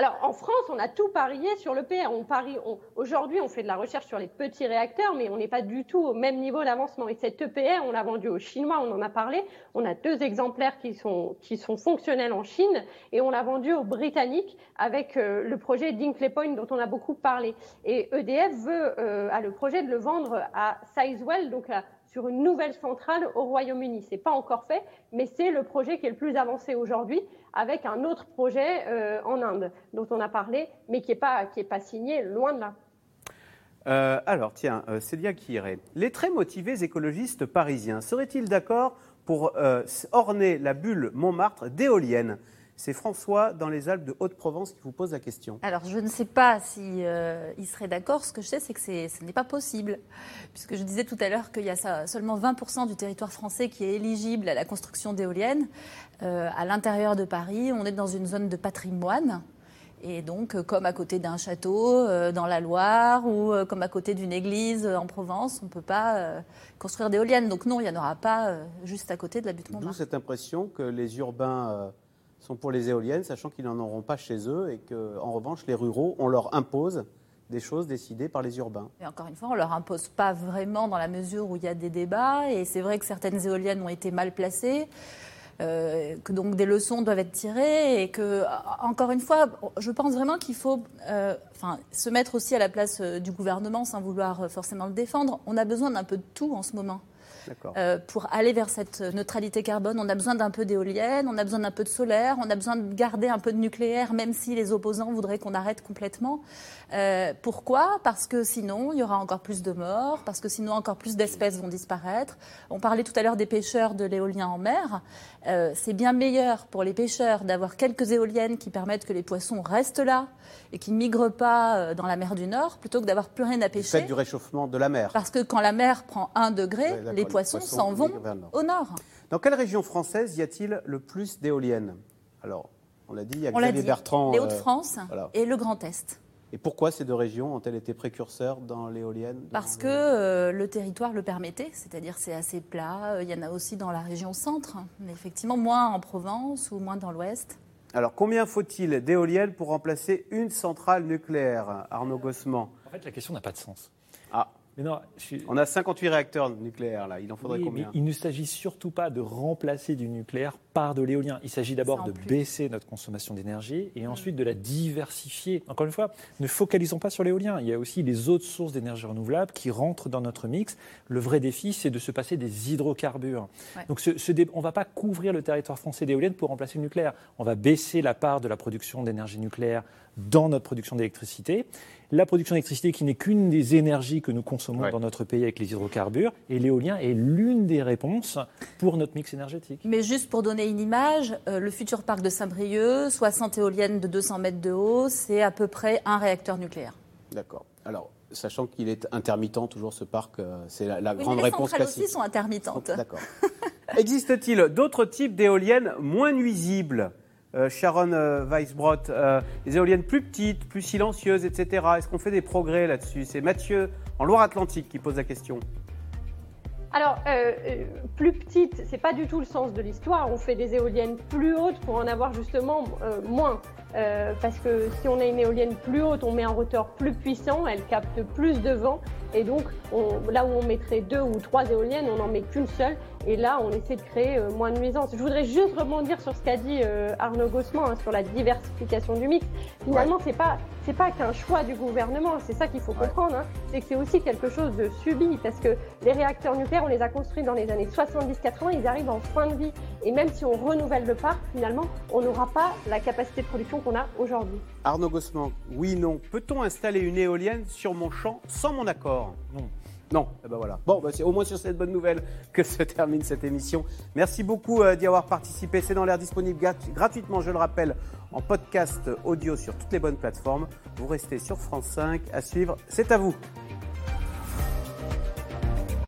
Alors en France, on a tout parié sur le PR. On parie, aujourd'hui, on fait de la recherche sur les petits réacteurs, mais on n'est pas du tout au même niveau d'avancement. Et cette EPR, on l'a vendu aux Chinois, on en a parlé. On a deux exemplaires qui sont, qui sont fonctionnels en Chine, et on l'a vendu aux Britanniques avec euh, le projet Dinkley Point dont on a beaucoup parlé. Et EDF veut, euh, a le projet de le vendre à Sizewell, donc à sur une nouvelle centrale au Royaume-Uni. C'est pas encore fait, mais c'est le projet qui est le plus avancé aujourd'hui, avec un autre projet euh, en Inde dont on a parlé, mais qui n'est pas signé, loin de là. Euh, alors, tiens, euh, Célia Kiré, les très motivés écologistes parisiens seraient-ils d'accord pour euh, orner la bulle Montmartre d'éoliennes? C'est François dans les Alpes de Haute-Provence qui vous pose la question. Alors je ne sais pas si euh, il serait d'accord. Ce que je sais, c'est que ce n'est pas possible, puisque je disais tout à l'heure qu'il y a ça, seulement 20% du territoire français qui est éligible à la construction d'éoliennes. Euh, à l'intérieur de Paris, on est dans une zone de patrimoine. Et donc, euh, comme à côté d'un château euh, dans la Loire ou euh, comme à côté d'une église en Provence, on ne peut pas construire d'éoliennes. Donc non, il n'y en aura pas juste à côté de la butte Montmartre. D'où cette impression que les urbains sont pour les éoliennes, sachant qu'ils n'en auront pas chez eux et qu'en revanche, les ruraux, on leur impose des choses décidées par les urbains. Et encore une fois, on ne leur impose pas vraiment dans la mesure où il y a des débats. Et c'est vrai que certaines éoliennes ont été mal placées. Euh, que donc des leçons doivent être tirées et que, encore une fois, je pense vraiment qu'il faut euh, se mettre aussi à la place euh, du gouvernement sans vouloir forcément le défendre. On a besoin d'un peu de tout en ce moment. Euh, pour aller vers cette neutralité carbone, on a besoin d'un peu d'éoliennes, on a besoin d'un peu de solaire, on a besoin de garder un peu de nucléaire, même si les opposants voudraient qu'on arrête complètement. Euh, pourquoi? Parce que sinon, il y aura encore plus de morts, parce que sinon, encore plus d'espèces vont disparaître. On parlait tout à l'heure des pêcheurs de l'éolien en mer. Euh, c'est bien meilleur pour les pêcheurs d'avoir quelques éoliennes qui permettent que les poissons restent là et qui ne migrent pas dans la mer du Nord, plutôt que d'avoir plus rien à pêcher. Fait du réchauffement de la mer. Parce que quand la mer prend un degré, Ouais, les poissons s'en vont au nord. Dans quelle région française y a-t-il le plus d'éoliennes? Alors, on l'a dit, il y a On Xavier dit, Bertrand. les euh, Hauts-de-France voilà. et le Grand Est. Et pourquoi ces deux régions ont-elles été précurseurs dans l'éolienne? Parce que euh, le territoire le permettait, c'est-à-dire c'est assez plat. Euh, Il y en a aussi dans la région centre, mais effectivement moins en Provence ou moins dans l'ouest. Alors, combien faut-il d'éoliennes pour remplacer une centrale nucléaire? Arnaud Gossement En fait, la question n'a pas de sens. Ah. Mais non, je suis- On a 58 réacteurs nucléaires là, il en faudrait Oui, combien mais il ne s'agit surtout pas de remplacer du nucléaire par de l'éolien. Il s'agit d'abord de plus. baisser notre consommation d'énergie et ensuite de la diversifier. Encore une fois, ne focalisons pas sur l'éolien. Il y a aussi les autres sources d'énergie renouvelable qui rentrent dans notre mix. Le vrai défi, c'est de se passer des hydrocarbures. Ouais. Donc, ce, ce dé- on ne va pas couvrir le territoire français d'éoliennes pour remplacer le nucléaire. On va baisser la part de la production d'énergie nucléaire dans notre production d'électricité. La production d'électricité qui n'est qu'une des énergies que nous consommons dans notre pays avec les hydrocarbures. Et l'éolien est l'une des réponses pour notre mix énergétique. Mais juste pour donner une image, euh, le futur parc de Saint-Brieuc, 60 éoliennes de 200 mètres de haut, c'est à peu près un réacteur nucléaire. D'accord. Alors, sachant qu'il est intermittent toujours ce parc, euh, c'est la, la Oui, grande mais les réponse classique. aussi sont intermittentes. D'accord. Existe-t-il d'autres types d'éoliennes moins nuisibles? Sharon euh, Weisbrot, euh, des éoliennes plus petites, plus silencieuses, etc. Est-ce qu'on fait des progrès là-dessus? C'est Mathieu en Loire-Atlantique qui pose la question. Alors, euh, euh, plus petite, c'est pas du tout le sens de l'histoire. On fait des éoliennes plus hautes pour en avoir justement euh, moins. Euh, parce que si on a une éolienne plus haute, on met un rotor plus puissant, elle capte plus de vent. Et donc, on- là où on mettrait deux ou trois éoliennes, on n'en met qu'une seule. Et là, on essaie de créer euh, moins de nuisances. Je voudrais juste rebondir sur ce qu'a dit euh, Arnaud Gossman hein, sur la diversification du mix. Finalement, c'est pas c'est pas qu'un choix du gouvernement. C'est ça qu'il faut comprendre. Hein. C'est que c'est aussi quelque chose de subi parce que les réacteurs nucléaires, on les a construits dans les années 70-80, ils arrivent en fin de vie. Et même si on renouvelle le parc, finalement, on n'aura pas la capacité de production qu'on a aujourd'hui. Arnaud Gossman, oui, non. Peut-on installer une éolienne sur mon champ sans mon accord? Non. Non, eh ben voilà. Bon, bah, c'est au moins sur cette bonne nouvelle que se termine cette émission. Merci beaucoup euh, d'y avoir participé. C'est dans l'air disponible grat- gratuitement, je le rappelle, en podcast audio sur toutes les bonnes plateformes. Vous restez sur France 5 à suivre. C'est à vous.